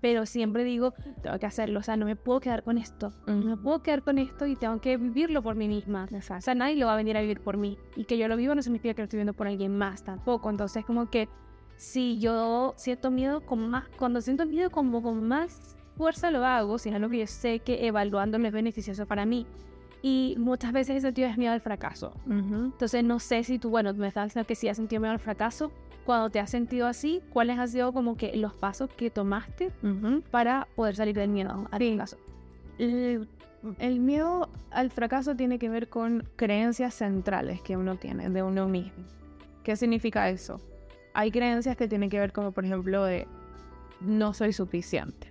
Speaker 1: pero siempre digo, tengo que hacerlo, o sea, no me puedo quedar con esto. No me puedo quedar con esto y tengo que vivirlo por mí misma. O sea, nadie lo va a venir a vivir por mí. Y que yo lo vivo no significa que lo estoy viviendo por alguien más tampoco. Entonces, como que si yo siento miedo con más, cuando siento miedo como con más fuerza lo hago, si es algo que yo sé que evaluándolo es beneficioso para mí. Y muchas veces he sentido es miedo al fracaso. Entonces no sé si tú, bueno, me estás diciendo que sí has sentido miedo al fracaso. Cuando te has sentido así, ¿cuáles han sido como que los pasos que tomaste para poder salir del miedo al fracaso?
Speaker 2: El, el miedo al fracaso tiene que ver con creencias centrales que uno tiene de uno mismo. ¿Qué significa eso? Hay creencias que tienen que ver como por ejemplo de no soy suficiente.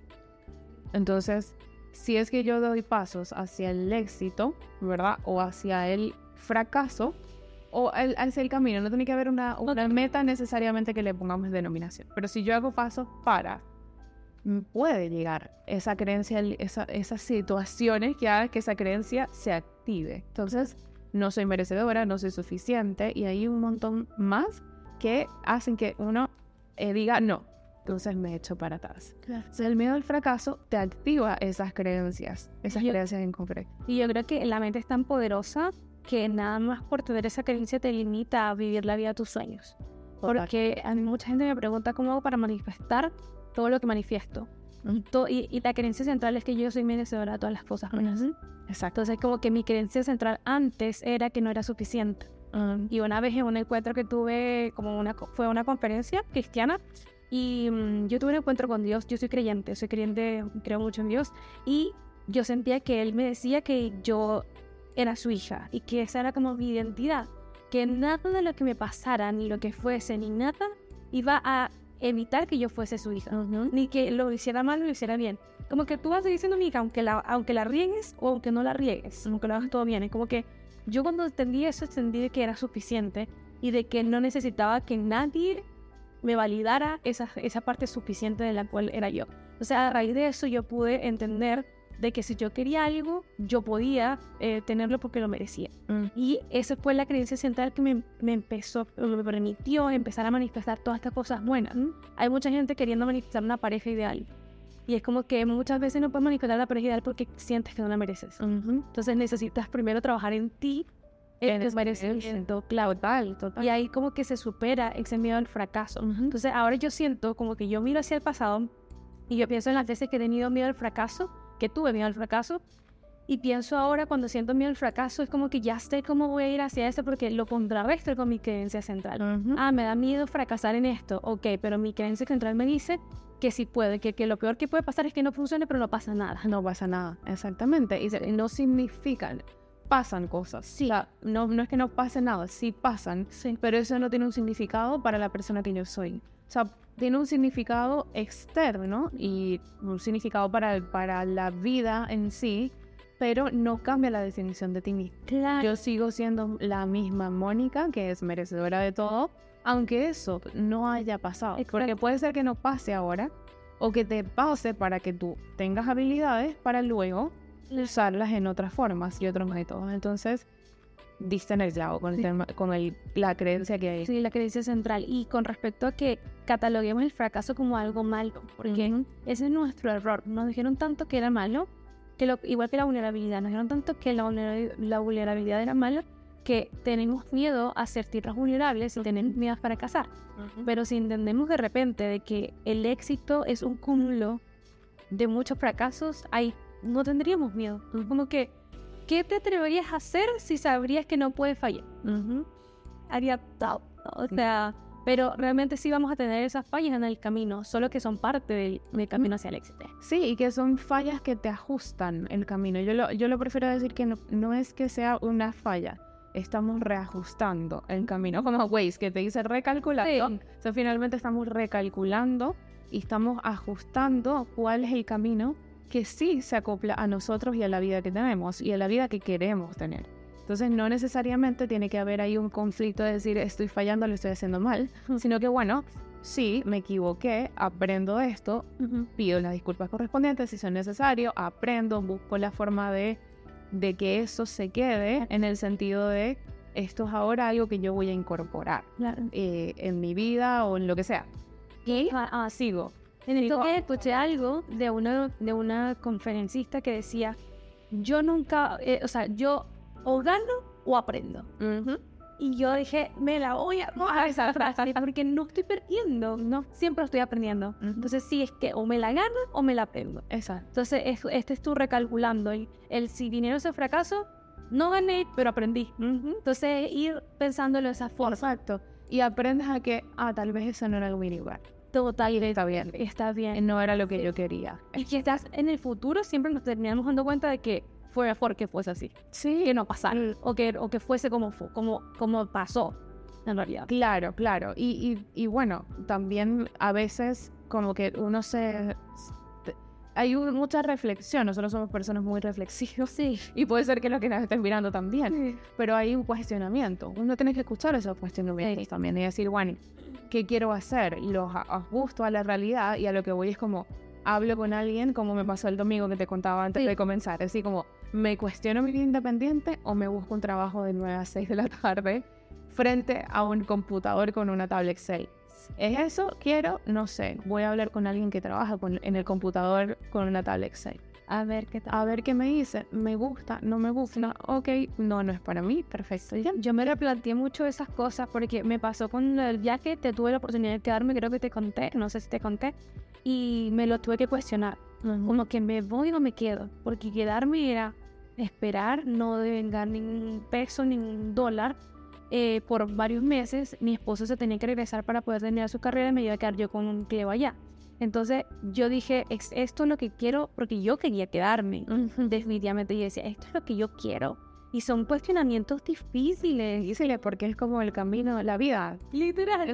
Speaker 2: Entonces, si es que yo doy pasos hacia el éxito, ¿verdad? O hacia el fracaso, o el- hacia el camino, no tiene que haber una, una meta necesariamente que le pongamos denominación. Pero si yo hago pasos para mm, puede llegar esa creencia, esa- esas situaciones que hagan que esa creencia se active. Entonces, no soy merecedora, no soy suficiente y hay un montón más que hacen que uno eh, diga no. Entonces me echo para atrás.
Speaker 1: Claro.
Speaker 2: Entonces, el miedo al fracaso te activa esas creencias, esas
Speaker 1: Yo-
Speaker 2: creencias en concreto.
Speaker 1: Y yo creo que la mente es tan poderosa que nada más por tener esa creencia te limita a vivir la vida de tus sueños.
Speaker 2: Total.
Speaker 1: Porque a mí mucha gente me pregunta cómo hago para manifestar todo lo que manifiesto. Y, y la creencia central es que yo soy merecedora de todas las cosas buenas.
Speaker 2: Exacto.
Speaker 1: Entonces como que mi creencia central antes era que no era suficiente.
Speaker 2: Mm,
Speaker 1: Y una vez en un encuentro que tuve, como una, fue una conferencia cristiana, y mm, yo tuve un encuentro con Dios, yo soy creyente, soy creyente, creo mucho en Dios, y yo sentía que Él me decía que yo era su hija, y que esa era como mi identidad, que nada de lo que me pasara, ni lo que fuese, ni nada, iba a evitar que yo fuese su hija, ni que lo hiciera mal o lo hiciera bien. Como que tú vas diciendo, mi hija, aunque la, aunque la riegues o aunque no la riegues, aunque lo hagas todo bien, es como que yo cuando entendí eso, entendí que era suficiente y de que no necesitaba que nadie me validara esa, esa parte suficiente de la cual era yo. O sea, a raíz de eso yo pude entender de que si yo quería algo, yo podía eh, tenerlo porque lo merecía.
Speaker 2: mm,
Speaker 1: Y esa fue la creencia central que me, me empezó, me permitió empezar a manifestar todas estas cosas buenas. Hay mucha gente queriendo manifestar una pareja ideal. Y es como que muchas veces no puedes manifestar la pareja ideal porque sientes que no la mereces.
Speaker 2: ujú.
Speaker 1: Entonces necesitas primero trabajar en ti, en
Speaker 2: ese
Speaker 1: merecimiento, claro.
Speaker 2: Total, total.
Speaker 1: Y ahí como que se supera ese miedo al fracaso.
Speaker 2: Ujú.
Speaker 1: Entonces ahora yo siento como que yo miro hacia el pasado y yo pienso en las veces que he tenido miedo al fracaso, que tuve miedo al fracaso, Y pienso ahora, cuando siento miedo al fracaso, es como que ya sé cómo voy a ir hacia eso porque lo contrarresto con mi creencia central. Ah, me da miedo fracasar en esto. Ok, pero mi creencia central me dice que sí puede, que, que lo peor que puede pasar es que no funcione, pero no pasa nada.
Speaker 2: No pasa nada, exactamente. Y no significa, pasan cosas. Sí. O sea, no, no es que no pase nada, sí pasan,
Speaker 1: Sí.
Speaker 2: pero eso no tiene un significado para la persona que yo soy. O sea, tiene un significado externo y un significado para, para la vida en sí, pero no cambia la definición de ti mismo.
Speaker 1: Claro.
Speaker 2: Yo sigo siendo la misma Mónica, que es merecedora de todo, aunque eso no haya pasado. Porque
Speaker 1: Exacto.
Speaker 2: puede ser que no pase ahora, o que te pase para que tú tengas habilidades para luego usarlas en otras formas y otros métodos. Entonces, diste en el clavo con, el
Speaker 1: Sí.
Speaker 2: tema- con el- la creencia que hay.
Speaker 1: Sí, la creencia central. Y con respecto a que cataloguemos el fracaso como algo malo, porque ese es nuestro error. Nos dijeron tanto que era malo, que lo, igual que la vulnerabilidad, nos dijeron tanto que la, la vulnerabilidad era malo, que tenemos miedo a sentirnos vulnerables y tenemos miedo a fracasar. Pero si entendemos de repente de que el éxito es un cúmulo de muchos fracasos, ahí no tendríamos miedo. Como que, ¿qué te atreverías a hacer si sabrías que no puedes fallar?
Speaker 2: Ujú.
Speaker 1: Haría todo. O sea, pero realmente sí vamos a tener esas fallas en el camino, solo que son parte del, del camino hacia el éxito.
Speaker 2: Sí, y que son fallas que te ajustan el camino. Yo lo, yo lo prefiero decir que no, no es que sea una falla, estamos reajustando el camino, como Waze, que te dice recalculando.
Speaker 1: Sí.
Speaker 2: O sea, finalmente estamos recalculando y estamos ajustando cuál es el camino que sí se acopla a nosotros y a la vida que tenemos y a la vida que queremos tener. Entonces no necesariamente tiene que haber ahí un conflicto de decir estoy fallando, lo estoy haciendo mal, sino que bueno, sí, me equivoqué, aprendo de esto, pido las disculpas correspondientes si son necesarios, aprendo, busco la forma de, de que eso se quede en el sentido de esto es ahora algo que yo voy a incorporar
Speaker 1: Claro.
Speaker 2: eh, en mi vida o en lo que sea. Y
Speaker 1: Ah, ah,
Speaker 2: sigo.
Speaker 1: En
Speaker 2: Digo-
Speaker 1: días escuché algo de una, de una conferencista que decía, yo nunca, eh, o sea, yo o gano o aprendo. Y yo dije, me la voy a robar esa frase porque no estoy perdiendo, no, siempre estoy aprendiendo.
Speaker 2: Ujú.
Speaker 1: Entonces sí, es que o me la gano o me la aprendo.
Speaker 2: Exacto.
Speaker 1: Entonces es- este es tú recalculando, el, el si dinero es el fracaso, no gané, pero aprendí. Entonces ir pensándolo de esa forma.
Speaker 2: Exacto. Y aprendes a que, ah, tal vez eso no era mi lugar.
Speaker 1: Total,
Speaker 2: Está bien.
Speaker 1: está bien.
Speaker 2: No era lo que yo quería.
Speaker 1: Y que estás en el futuro, siempre nos terminamos dando cuenta de que fue mejor que fuese así.
Speaker 2: Sí.
Speaker 1: Que no pasara. O que, o que fuese como, como, como pasó, en realidad.
Speaker 2: Claro, claro. Y, y, y bueno, también a veces como que uno se... Hay un- mucha reflexión, nosotros somos personas muy reflexivas
Speaker 1: Sí.
Speaker 2: y puede ser que los que nos estén mirando también, pero hay un cuestionamiento. Uno tiene que escuchar esos cuestionamientos
Speaker 1: Sí.
Speaker 2: también y decir, bueno, ¿qué quiero hacer? Los a- ajusto a la realidad y a lo que voy es como, hablo con alguien como me pasó el domingo que te contaba antes
Speaker 1: Sí.
Speaker 2: de comenzar, así como, ¿me cuestiono mi vida independiente o me busco un trabajo de 9 a 6 de la tarde frente a un computador con una tablet Excel? ¿Es eso? ¿Quiero? No sé. Voy a hablar con alguien que trabaja con- en el computador con una tablet Excel.
Speaker 1: A ver qué.
Speaker 2: A ver qué me dice. ¿Me gusta? ¿No me gusta? Ok, no, no es para mí. Perfecto. ya.
Speaker 1: Yo me replanteé mucho esas cosas porque me pasó con el viaje, te tuve la oportunidad de quedarme, creo que te conté, no sé si te conté, y me lo tuve que cuestionar. Como que me voy o me quedo, porque quedarme era esperar, no devengar ningún peso, ningún dólar eh, por varios meses. Mi esposo se tenía que regresar para poder terminar su carrera y me iba a quedar yo con un Cleo allá. Entonces yo dije, "Es- esto es lo que quiero, porque yo quería quedarme. Definitivamente yo decía, esto es lo que yo quiero. Y son cuestionamientos difíciles.
Speaker 2: Difíciles porque es como el camino, la vida.
Speaker 1: Literal,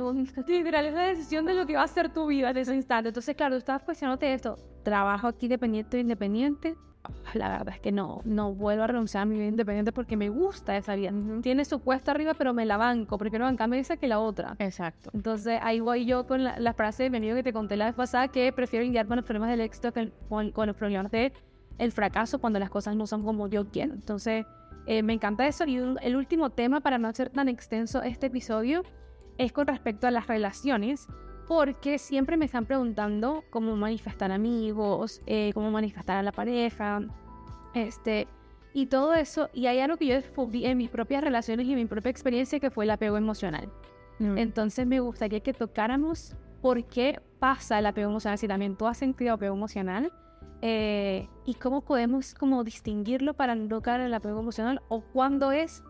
Speaker 1: literal, es la decisión de lo que va a ser tu vida en ese instante. Entonces, claro, tú estabas cuestionándote esto. Trabajo aquí dependiente o independiente. La verdad es que no, no vuelvo a renunciar a mi vida independiente porque me gusta esa vida. Tiene su cuesta arriba, pero me la banco. Prefiero bancarme esa que la otra.
Speaker 2: Exacto.
Speaker 1: Entonces ahí voy yo con la, la frase de mi amigo que te conté la vez pasada, que prefiero lidiar con los problemas del éxito que el- con, con los problemas del el fracaso cuando las cosas no son como yo quiero. Entonces eh, me encanta eso. Y un- el último tema, para no hacer tan extenso este episodio, es con respecto a las relaciones. Porque siempre me están preguntando cómo manifestar amigos, eh, cómo manifestar a la pareja, este, y todo eso. Y hay algo que yo descubrí en mis propias relaciones y en mi propia experiencia que fue el apego emocional.
Speaker 2: Mm.
Speaker 1: Entonces me gustaría que tocáramos por qué pasa el apego emocional, si también tú has sentido apego emocional, Eh, ¿Y cómo podemos como distinguirlo para no caer en el apego emocional? ¿O cuándo es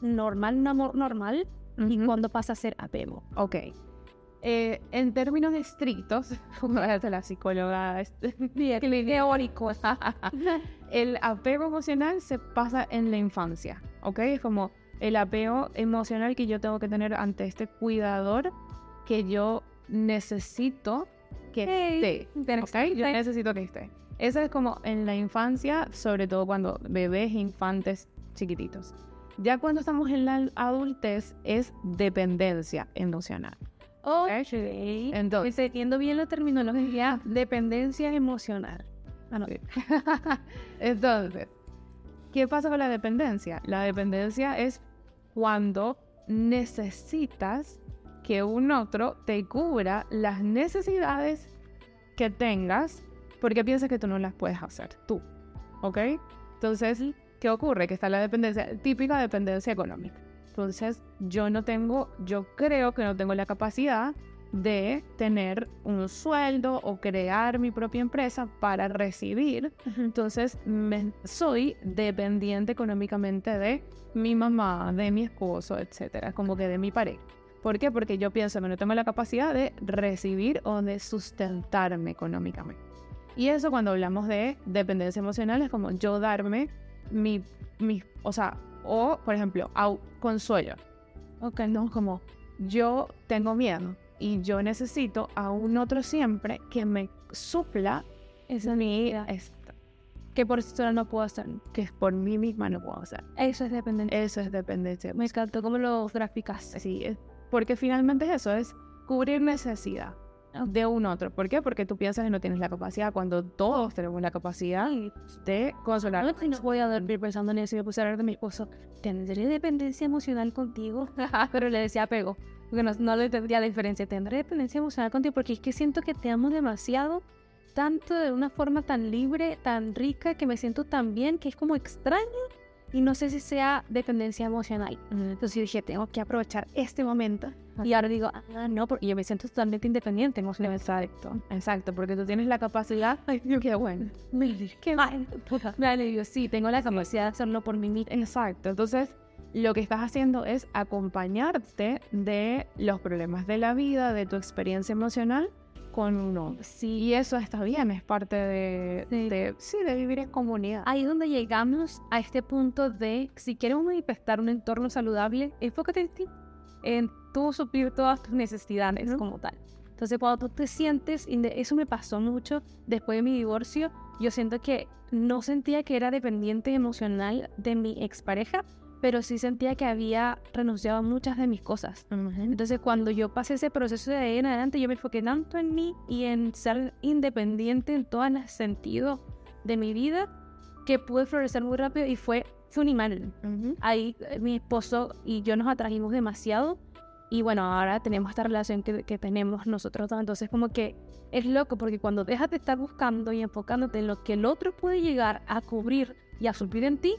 Speaker 1: normal, un amor normal? ¿Y
Speaker 2: Ujú.
Speaker 1: cuándo pasa a ser apego?
Speaker 2: Ok. Eh, en términos estrictos, como la psicóloga
Speaker 1: Teórico.
Speaker 2: el apego emocional se pasa en la infancia, ¿ok? Es como el apego emocional que yo tengo que tener ante este cuidador que yo necesito que
Speaker 1: Hey,
Speaker 2: esté, ¿ok? Yo necesito que esté. Eso es como en la infancia, sobre todo cuando bebés infantes chiquititos. Ya cuando estamos en la adultez es dependencia emocional.
Speaker 1: Ok.
Speaker 2: Entonces,
Speaker 1: Entendiendo bien la terminología, dependencia emocional. Ah, no.
Speaker 2: Entonces, ¿qué pasa con la dependencia? La dependencia es cuando necesitas que un otro te cubra las necesidades que tengas porque piensas que tú no las puedes hacer tú. ¿Ok? Entonces, ¿qué ocurre? Que está la dependencia, típica dependencia económica. Entonces, yo no tengo, yo creo que no tengo la capacidad de tener un sueldo o crear mi propia empresa para recibir entonces, me, soy dependiente económicamente de mi mamá, de mi esposo, etcétera, como que de mi pareja. ¿Por qué? Porque yo pienso que no tengo la capacidad de recibir o de sustentarme económicamente. Y eso cuando hablamos de dependencia emocional es como yo darme mi, mi o sea, o por ejemplo, consuelo.
Speaker 1: Ok,
Speaker 2: No, como yo tengo miedo y yo necesito a un otro siempre que me supla
Speaker 1: esa es mi idea.
Speaker 2: es,
Speaker 1: Que por sí sola no puedo hacer.
Speaker 2: que por mí misma no puedo hacer.
Speaker 1: Eso es dependencia.
Speaker 2: Eso es dependencia.
Speaker 1: Me encantó cómo lo graficaste.
Speaker 2: Sí, porque finalmente es eso, es cubrir necesidad de un otro. ¿Por qué? Porque tú piensas que no tienes la capacidad cuando todos tenemos la capacidad de consolar.
Speaker 1: No, no voy a dormir pensando en eso y me puse a hablar de mi esposo. ¿Tendré dependencia emocional contigo? Pero le decía apego. Porque no, no le entendía la diferencia. ¿Tendré dependencia emocional contigo? Porque es que siento que te amo demasiado. Tanto de una forma tan libre, tan rica, que me siento tan bien, que es como extraño. Y no sé si sea dependencia emocional. Entonces yo dije, tengo que aprovechar este momento. Y ahora digo, ah, no, porque yo me siento totalmente independiente emocionalmente.
Speaker 2: Exacto, exacto, porque tú tienes la capacidad. Ay, Dios, qué bueno.
Speaker 1: Me. Qué mal. Me alivio, sí, tengo la capacidad de hacerlo por mí misma.
Speaker 2: Exacto, entonces lo que estás haciendo es acompañarte de los problemas de la vida, de tu experiencia emocional con un hombre.
Speaker 1: Sí,
Speaker 2: Y eso está bien, es parte de,
Speaker 1: Sí.
Speaker 2: de, sí, de vivir en comunidad.
Speaker 1: ahí es donde llegamos a este punto de si quieres manifestar un entorno saludable, enfócate en ti, en tú suplir todas tus necesidades como tal. Entonces, cuando tú te sientes, eso me pasó mucho después de mi divorcio, yo siento que no sentía que era dependiente emocional de mi expareja, pero sí sentía que había renunciado a muchas de mis cosas. Entonces, cuando yo pasé ese proceso de ahí en adelante, yo me enfoqué tanto en mí y en ser independiente en todos los sentidos de mi vida que pude florecer muy rápido y fue, fue un imán.
Speaker 2: Ujú.
Speaker 1: Ahí eh, mi esposo y yo nos atrajimos demasiado y bueno, ahora tenemos esta relación que, tenemos nosotros dos. Entonces, como que es loco porque cuando dejas de estar buscando y enfocándote en lo que el otro puede llegar a cubrir y a suplir en ti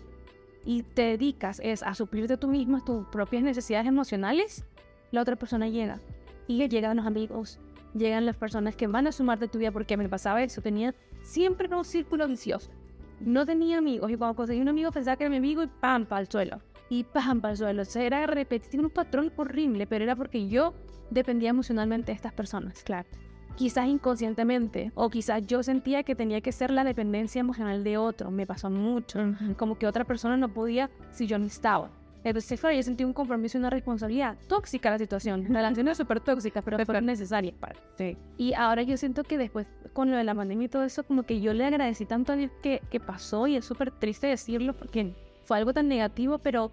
Speaker 1: y te dedicas es a suplirte tú mismo tus propias necesidades emocionales, la otra persona llega. Y llegan los amigos, llegan las personas que van a sumar de tu vida porque me pasaba eso. Tenía siempre un círculo vicioso. No tenía amigos y cuando conseguí un amigo pensaba que era mi amigo y pam, para el suelo. Y pam, para el suelo. O sea, era repetitivo, un patrón horrible, pero era porque yo dependía emocionalmente de estas personas.
Speaker 2: Claro.
Speaker 1: Quizás inconscientemente, o quizás yo sentía que tenía que ser la dependencia emocional de otro. Me pasó mucho. Como que otra persona no podía si yo no estaba. Entonces, claro, yo sentí un compromiso y una responsabilidad. Tóxica la situación. La relación es súper tóxica, pero fue necesaria para.
Speaker 2: Sí.
Speaker 1: Y ahora yo siento que después, con lo de la pandemia y todo eso, como que yo le agradecí tanto a Dios que, que pasó y es súper triste decirlo porque fue algo tan negativo, pero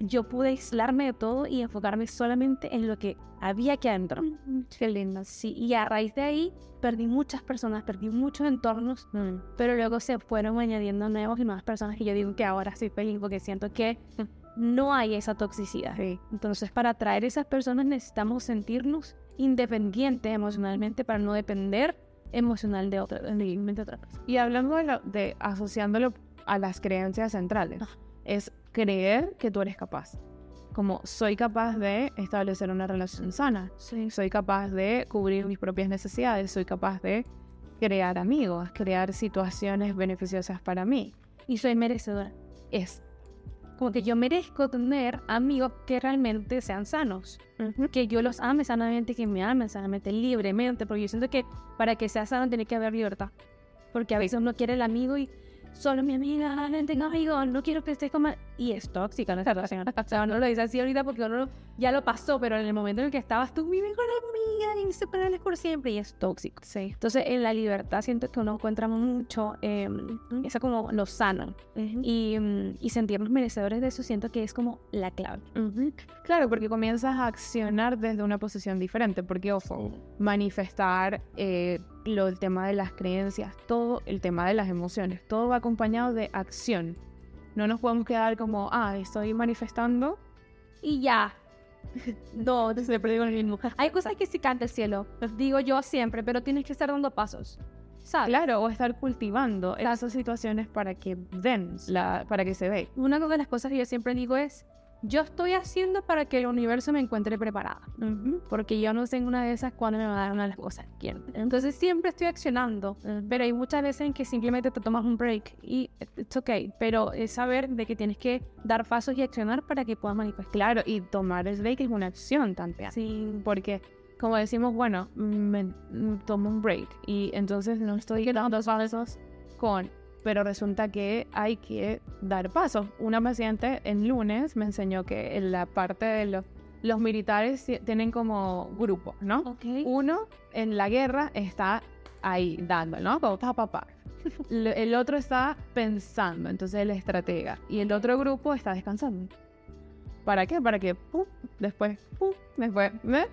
Speaker 1: yo pude aislarme de todo y enfocarme solamente en lo que había aquí adentro.
Speaker 2: Qué lindo.
Speaker 1: Sí, y a raíz de ahí perdí muchas personas, perdí muchos entornos, pero luego se fueron añadiendo nuevos y nuevas personas que yo digo que ahora estoy feliz porque siento que no hay esa toxicidad.
Speaker 2: Sí.
Speaker 1: Entonces, para atraer esas personas necesitamos sentirnos independientes emocionalmente para no depender emocional de otra, de otra persona.
Speaker 2: Y hablando de, lo- de asociándolo a las creencias centrales,
Speaker 1: Ajá.
Speaker 2: Es creer que tú eres capaz. Como soy capaz de establecer una relación sana,
Speaker 1: Sí.
Speaker 2: soy capaz de cubrir mis propias necesidades, soy capaz de crear amigos, crear situaciones beneficiosas para mí.
Speaker 1: Y soy merecedora.
Speaker 2: Es
Speaker 1: Como que yo merezco tener amigos que realmente sean sanos. Que yo los ame sanamente, que me amen sanamente, libremente. Porque yo siento que para que sea sano tiene que haber libertad. Porque a veces uno quiere el amigo y solo mi amiga, no tengo amigos, no quiero que estés como... Y es tóxica nuestra relación. O sea, uno lo dice así ahorita porque uno ya lo pasó, pero en el momento en el que estabas tú, mi mejor amiga, inseparables por siempre, y es tóxico.
Speaker 2: Sí.
Speaker 1: Entonces, en la libertad siento que uno encuentra mucho eh, eso como lo sano. Y, mm, y sentirnos merecedores de eso siento que es como la clave.
Speaker 2: Claro, porque comienzas a accionar desde una posición diferente, porque, ojo, manifestar eh, lo, el tema de las creencias, todo el tema de las emociones, todo va acompañado de acción. No nos podemos quedar como, ah, estoy manifestando.
Speaker 1: Y ya. No, siempre digo lo mismo. Hay cosas que sí canta el cielo, los digo yo siempre, pero tienes que estar dando pasos. ¿Sabes?
Speaker 2: Claro, o estar cultivando esas situaciones para que den, la, para que se ve.
Speaker 1: Una de las cosas que yo siempre digo es, yo estoy haciendo para que el universo me encuentre preparada. Porque yo no sé en una de esas cuándo me va a dar una de las cosas. Entonces siempre estoy accionando, pero hay muchas veces en que simplemente te tomas un break y it's okay. Pero es saber de que tienes que dar pasos y accionar para que puedas manifestar.
Speaker 2: Claro, y tomar el break es una acción también.
Speaker 1: Sí.
Speaker 2: Porque, como decimos, bueno, me, me tomo un break y entonces no estoy dando pasos con pero resulta que hay que dar pasos. Una paciente en lunes me enseñó que en la parte de los, los militares ti- tienen como grupos, ¿no? Uno en la guerra está ahí dando, ¿no? Como pa, pa, pa. L- El otro está pensando, entonces el estratega. Y el otro grupo está descansando. ¿Para qué? Para que, pum, después, pum, después, ¿ves?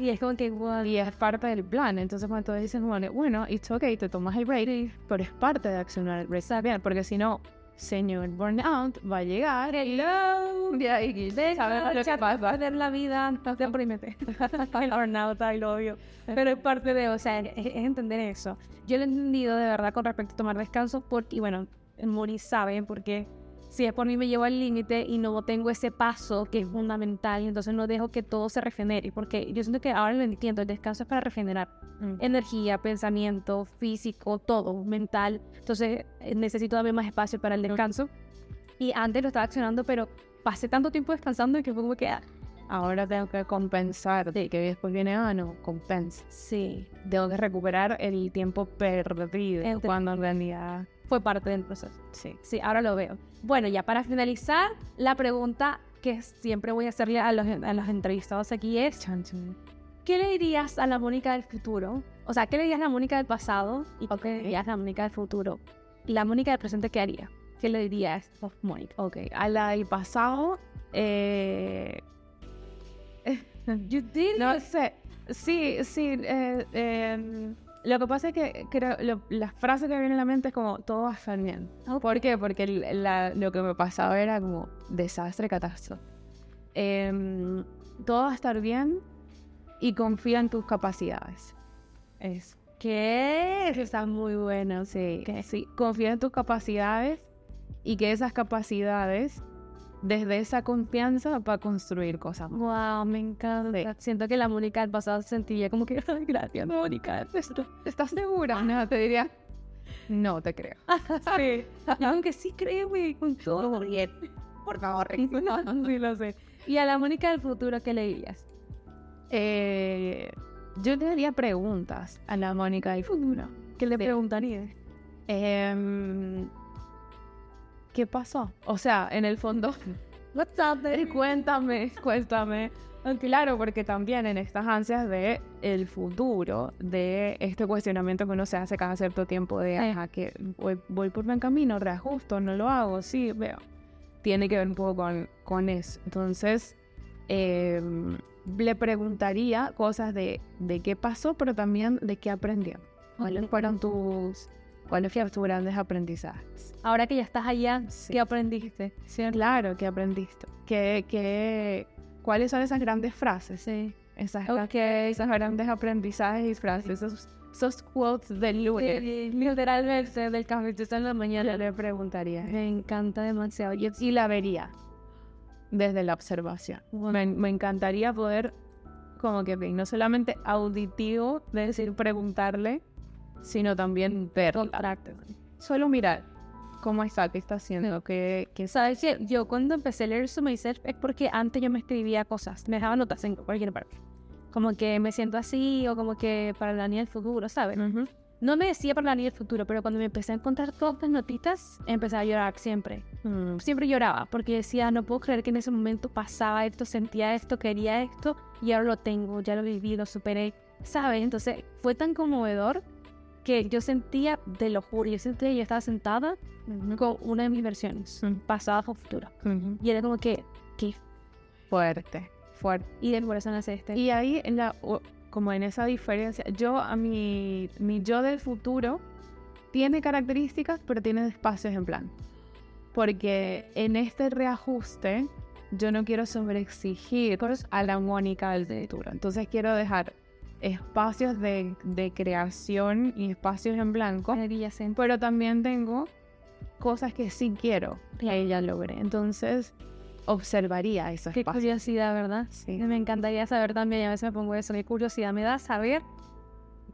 Speaker 1: Y es como que, wow.
Speaker 2: Y es parte del plan. Entonces, cuando te dicen, bueno, bueno, it's okay, te tomas el break, pero es parte de accionar el break. Está bien, porque si no, señor burnout va a llegar.
Speaker 1: Hello.
Speaker 2: Y ahí, ¿sabes lo que pasa?
Speaker 1: perder la vida, no te oprimes. el burnout, I love you. Pero es parte de, o sea, es, es entender eso. Yo lo he entendido de verdad con respecto a tomar descanso, porque, y bueno, Moni sabe, porque si es por mí me llevo al límite y no tengo ese paso que es fundamental, entonces no dejo que todo se regenere, porque yo siento que ahora lo entiendo, el descanso es para regenerar
Speaker 2: Mm.
Speaker 1: energía, pensamiento, físico, todo, mental. Entonces eh, necesito también más espacio para el descanso. Y antes lo estaba accionando, pero pasé tanto tiempo descansando que fue como que, ah,
Speaker 2: Ahora tengo que compensar. Que después viene, ah, no, compensa.
Speaker 1: sí,
Speaker 2: Tengo que recuperar el tiempo perdido. Cuando en realidad,
Speaker 1: fue parte del proceso.
Speaker 2: sí.
Speaker 1: Sí, ahora lo veo. Bueno, ya para finalizar, la pregunta que siempre voy a hacerle a los, a los entrevistados aquí es. ¿qué le dirías a la Mónica del futuro? O sea, ¿qué le dirías a la Mónica del pasado y qué le dirías a la Mónica del futuro? Y la Mónica del presente, ¿qué haría? ¿Qué le dirías a Mónica?
Speaker 2: Ok, a la del pasado, eh,
Speaker 1: You did
Speaker 2: No sé, sí, sí. eh, eh, lo que pasa es que creo, lo- la frase que me viene a la mente es como todo va a estar bien.
Speaker 1: Ok.
Speaker 2: ¿Por qué? Porque la- lo que me pasaba era como desastre, catástrofe. Em, todo va a estar bien y confía en tus capacidades. Eso.
Speaker 1: ¿Qué? Eso está muy bueno.
Speaker 2: Sí,
Speaker 1: Ok.
Speaker 2: sí. Confía en tus capacidades y que esas capacidades, desde esa confianza, va a construir cosas.
Speaker 1: Wow, me encanta. Siento que la Mónica del pasado se sentiría como que, ay, gracias, Mónica.
Speaker 2: ¿Estás segura? No, te diría, no te creo.
Speaker 1: Sí. Aunque sí créeme, con todo bien. Por favor, no, sí lo sé. Y a la Mónica del futuro, ¿qué le dirías?
Speaker 2: Eh, yo le daría preguntas a la Mónica del futuro.
Speaker 1: ¿Qué le
Speaker 2: Sí.
Speaker 1: preguntarías?
Speaker 2: Em, ¿Qué pasó? O sea, en el fondo,
Speaker 1: What's up,
Speaker 2: eh, cuéntame, cuéntame. Claro, porque también en estas ansias de el futuro, de este cuestionamiento que uno se hace cada cierto tiempo de, ajá, que voy, voy por buen camino, reajusto, no lo hago, sí, veo. Tiene que ver un poco con, con eso. Entonces, em, le preguntaría cosas de, de qué pasó, pero también de qué aprendió. ¿Cuáles fueron tus, cuáles fueron tus grandes aprendizajes?
Speaker 1: Ahora que ya estás allá,
Speaker 2: Sí.
Speaker 1: ¿qué aprendiste?
Speaker 2: Claro, ¿qué aprendiste? ¿Qué, qué, ¿Cuáles son esas grandes frases?
Speaker 1: Sí.
Speaker 2: Esas,
Speaker 1: Ok.
Speaker 2: esos grandes aprendizajes y frases, esos, esos quotes del lunes.
Speaker 1: Sí, literalmente del cafecito en la mañana.
Speaker 2: Yo le preguntaría.
Speaker 1: Me encanta demasiado. Yo
Speaker 2: Y la vería desde la observación.
Speaker 1: Wow.
Speaker 2: Me, me encantaría poder, como que, no solamente auditivo, de decir, preguntarle, sino también verla. Solo mirar cómo está, qué está haciendo, qué, qué
Speaker 1: ¿Sabes qué? Yo cuando empecé a leer su Myself es porque antes yo me escribía cosas, me dejaba notas en cualquier parte. Como que me siento así o como que para la niña del futuro, ¿sabes? No me decía para la niña del futuro, pero cuando me empecé a encontrar todas estas notitas, empecé a llorar siempre.
Speaker 2: Mm.
Speaker 1: Siempre lloraba porque decía, no puedo creer que en ese momento pasaba esto, sentía esto, quería esto y ahora lo tengo, ya lo viví, lo superé, ¿sabes? Entonces fue tan conmovedor que yo sentía, de lo juro, yo sentía que yo estaba sentada con una de mis versiones,
Speaker 2: Mm.
Speaker 1: pasada o futura.
Speaker 2: Ujú.
Speaker 1: Y era como que, ¿qué?
Speaker 2: Fuerte, fuerte.
Speaker 1: Y de por eso nace este.
Speaker 2: Y ahí, en la, como en esa diferencia, yo a mi, mi yo del futuro tiene características, pero tiene espacios en plan. Porque en este reajuste yo no quiero sobreexigir a la Mónica del futuro. Entonces quiero dejar espacios de, de creación y espacios en blanco, pero también tengo cosas que sí quiero que ella logre. Entonces observaría esos
Speaker 1: Qué
Speaker 2: espacios.
Speaker 1: curiosidad, ¿verdad?
Speaker 2: Sí.
Speaker 1: Me encantaría saber también, y a veces me pongo eso, qué curiosidad me da saber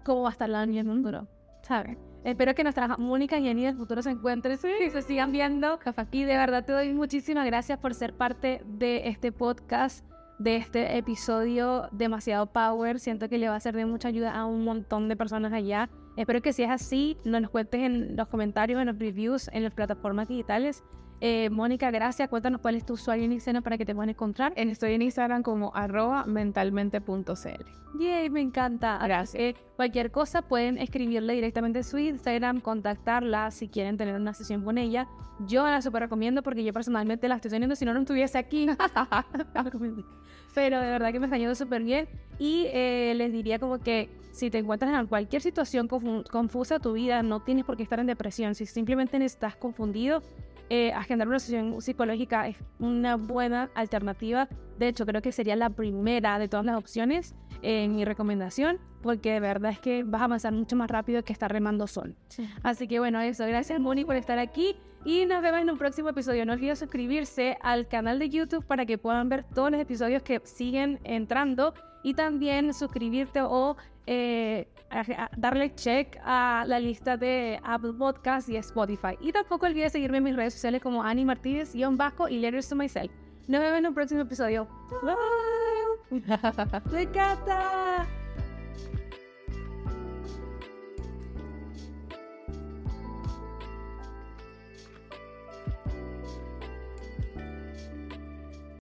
Speaker 1: cómo va a estar la niña en el futuro, ¿sabes? Espero que nuestras Mónica y Ani del futuro se encuentren y se sigan viendo. Y de verdad te doy muchísimas gracias por ser parte de este podcast, de este episodio demasiado power. Siento que le va a ser de mucha ayuda a un montón de personas allá. Espero que si es así, nos lo cuentes en los comentarios, en los reviews, en las plataformas digitales. Eh, Mónica, gracias. Cuéntanos cuál es tu usuario en Instagram para que te puedan encontrar.
Speaker 2: En- Estoy en Instagram como arroba mentalmente.cl.
Speaker 1: Yay, me encanta.
Speaker 2: Gracias.
Speaker 1: que cualquier cosa pueden escribirle directamente a su Instagram, contactarla si quieren tener una sesión con ella. Yo la super recomiendo porque yo personalmente la estoy teniendo, si no, no estuviese aquí. Pero de verdad que me está yendo súper bien. Y eh, les diría como que si te encuentras en cualquier situación confu- confusa de tu vida, no tienes por qué estar en depresión. Si simplemente estás confundido, eh, agendar una sesión psicológica es una buena alternativa. De hecho, creo que sería la primera de todas las opciones en mi recomendación, porque de verdad es que vas a avanzar mucho más rápido que estar remando sol. Así que bueno, eso. Gracias, Moni, por estar aquí. Y nos vemos en un próximo episodio. No olviden suscribirse al canal de YouTube para que puedan ver todos los episodios que siguen entrando. Y también suscribirte o eh, a- darle check a la lista de Apple Podcasts y Spotify. Y tampoco olvides seguirme en mis redes sociales como Ani Martínez, guion bajo y Letters to Myself. Nos vemos en un próximo episodio. Bye. Me encanta.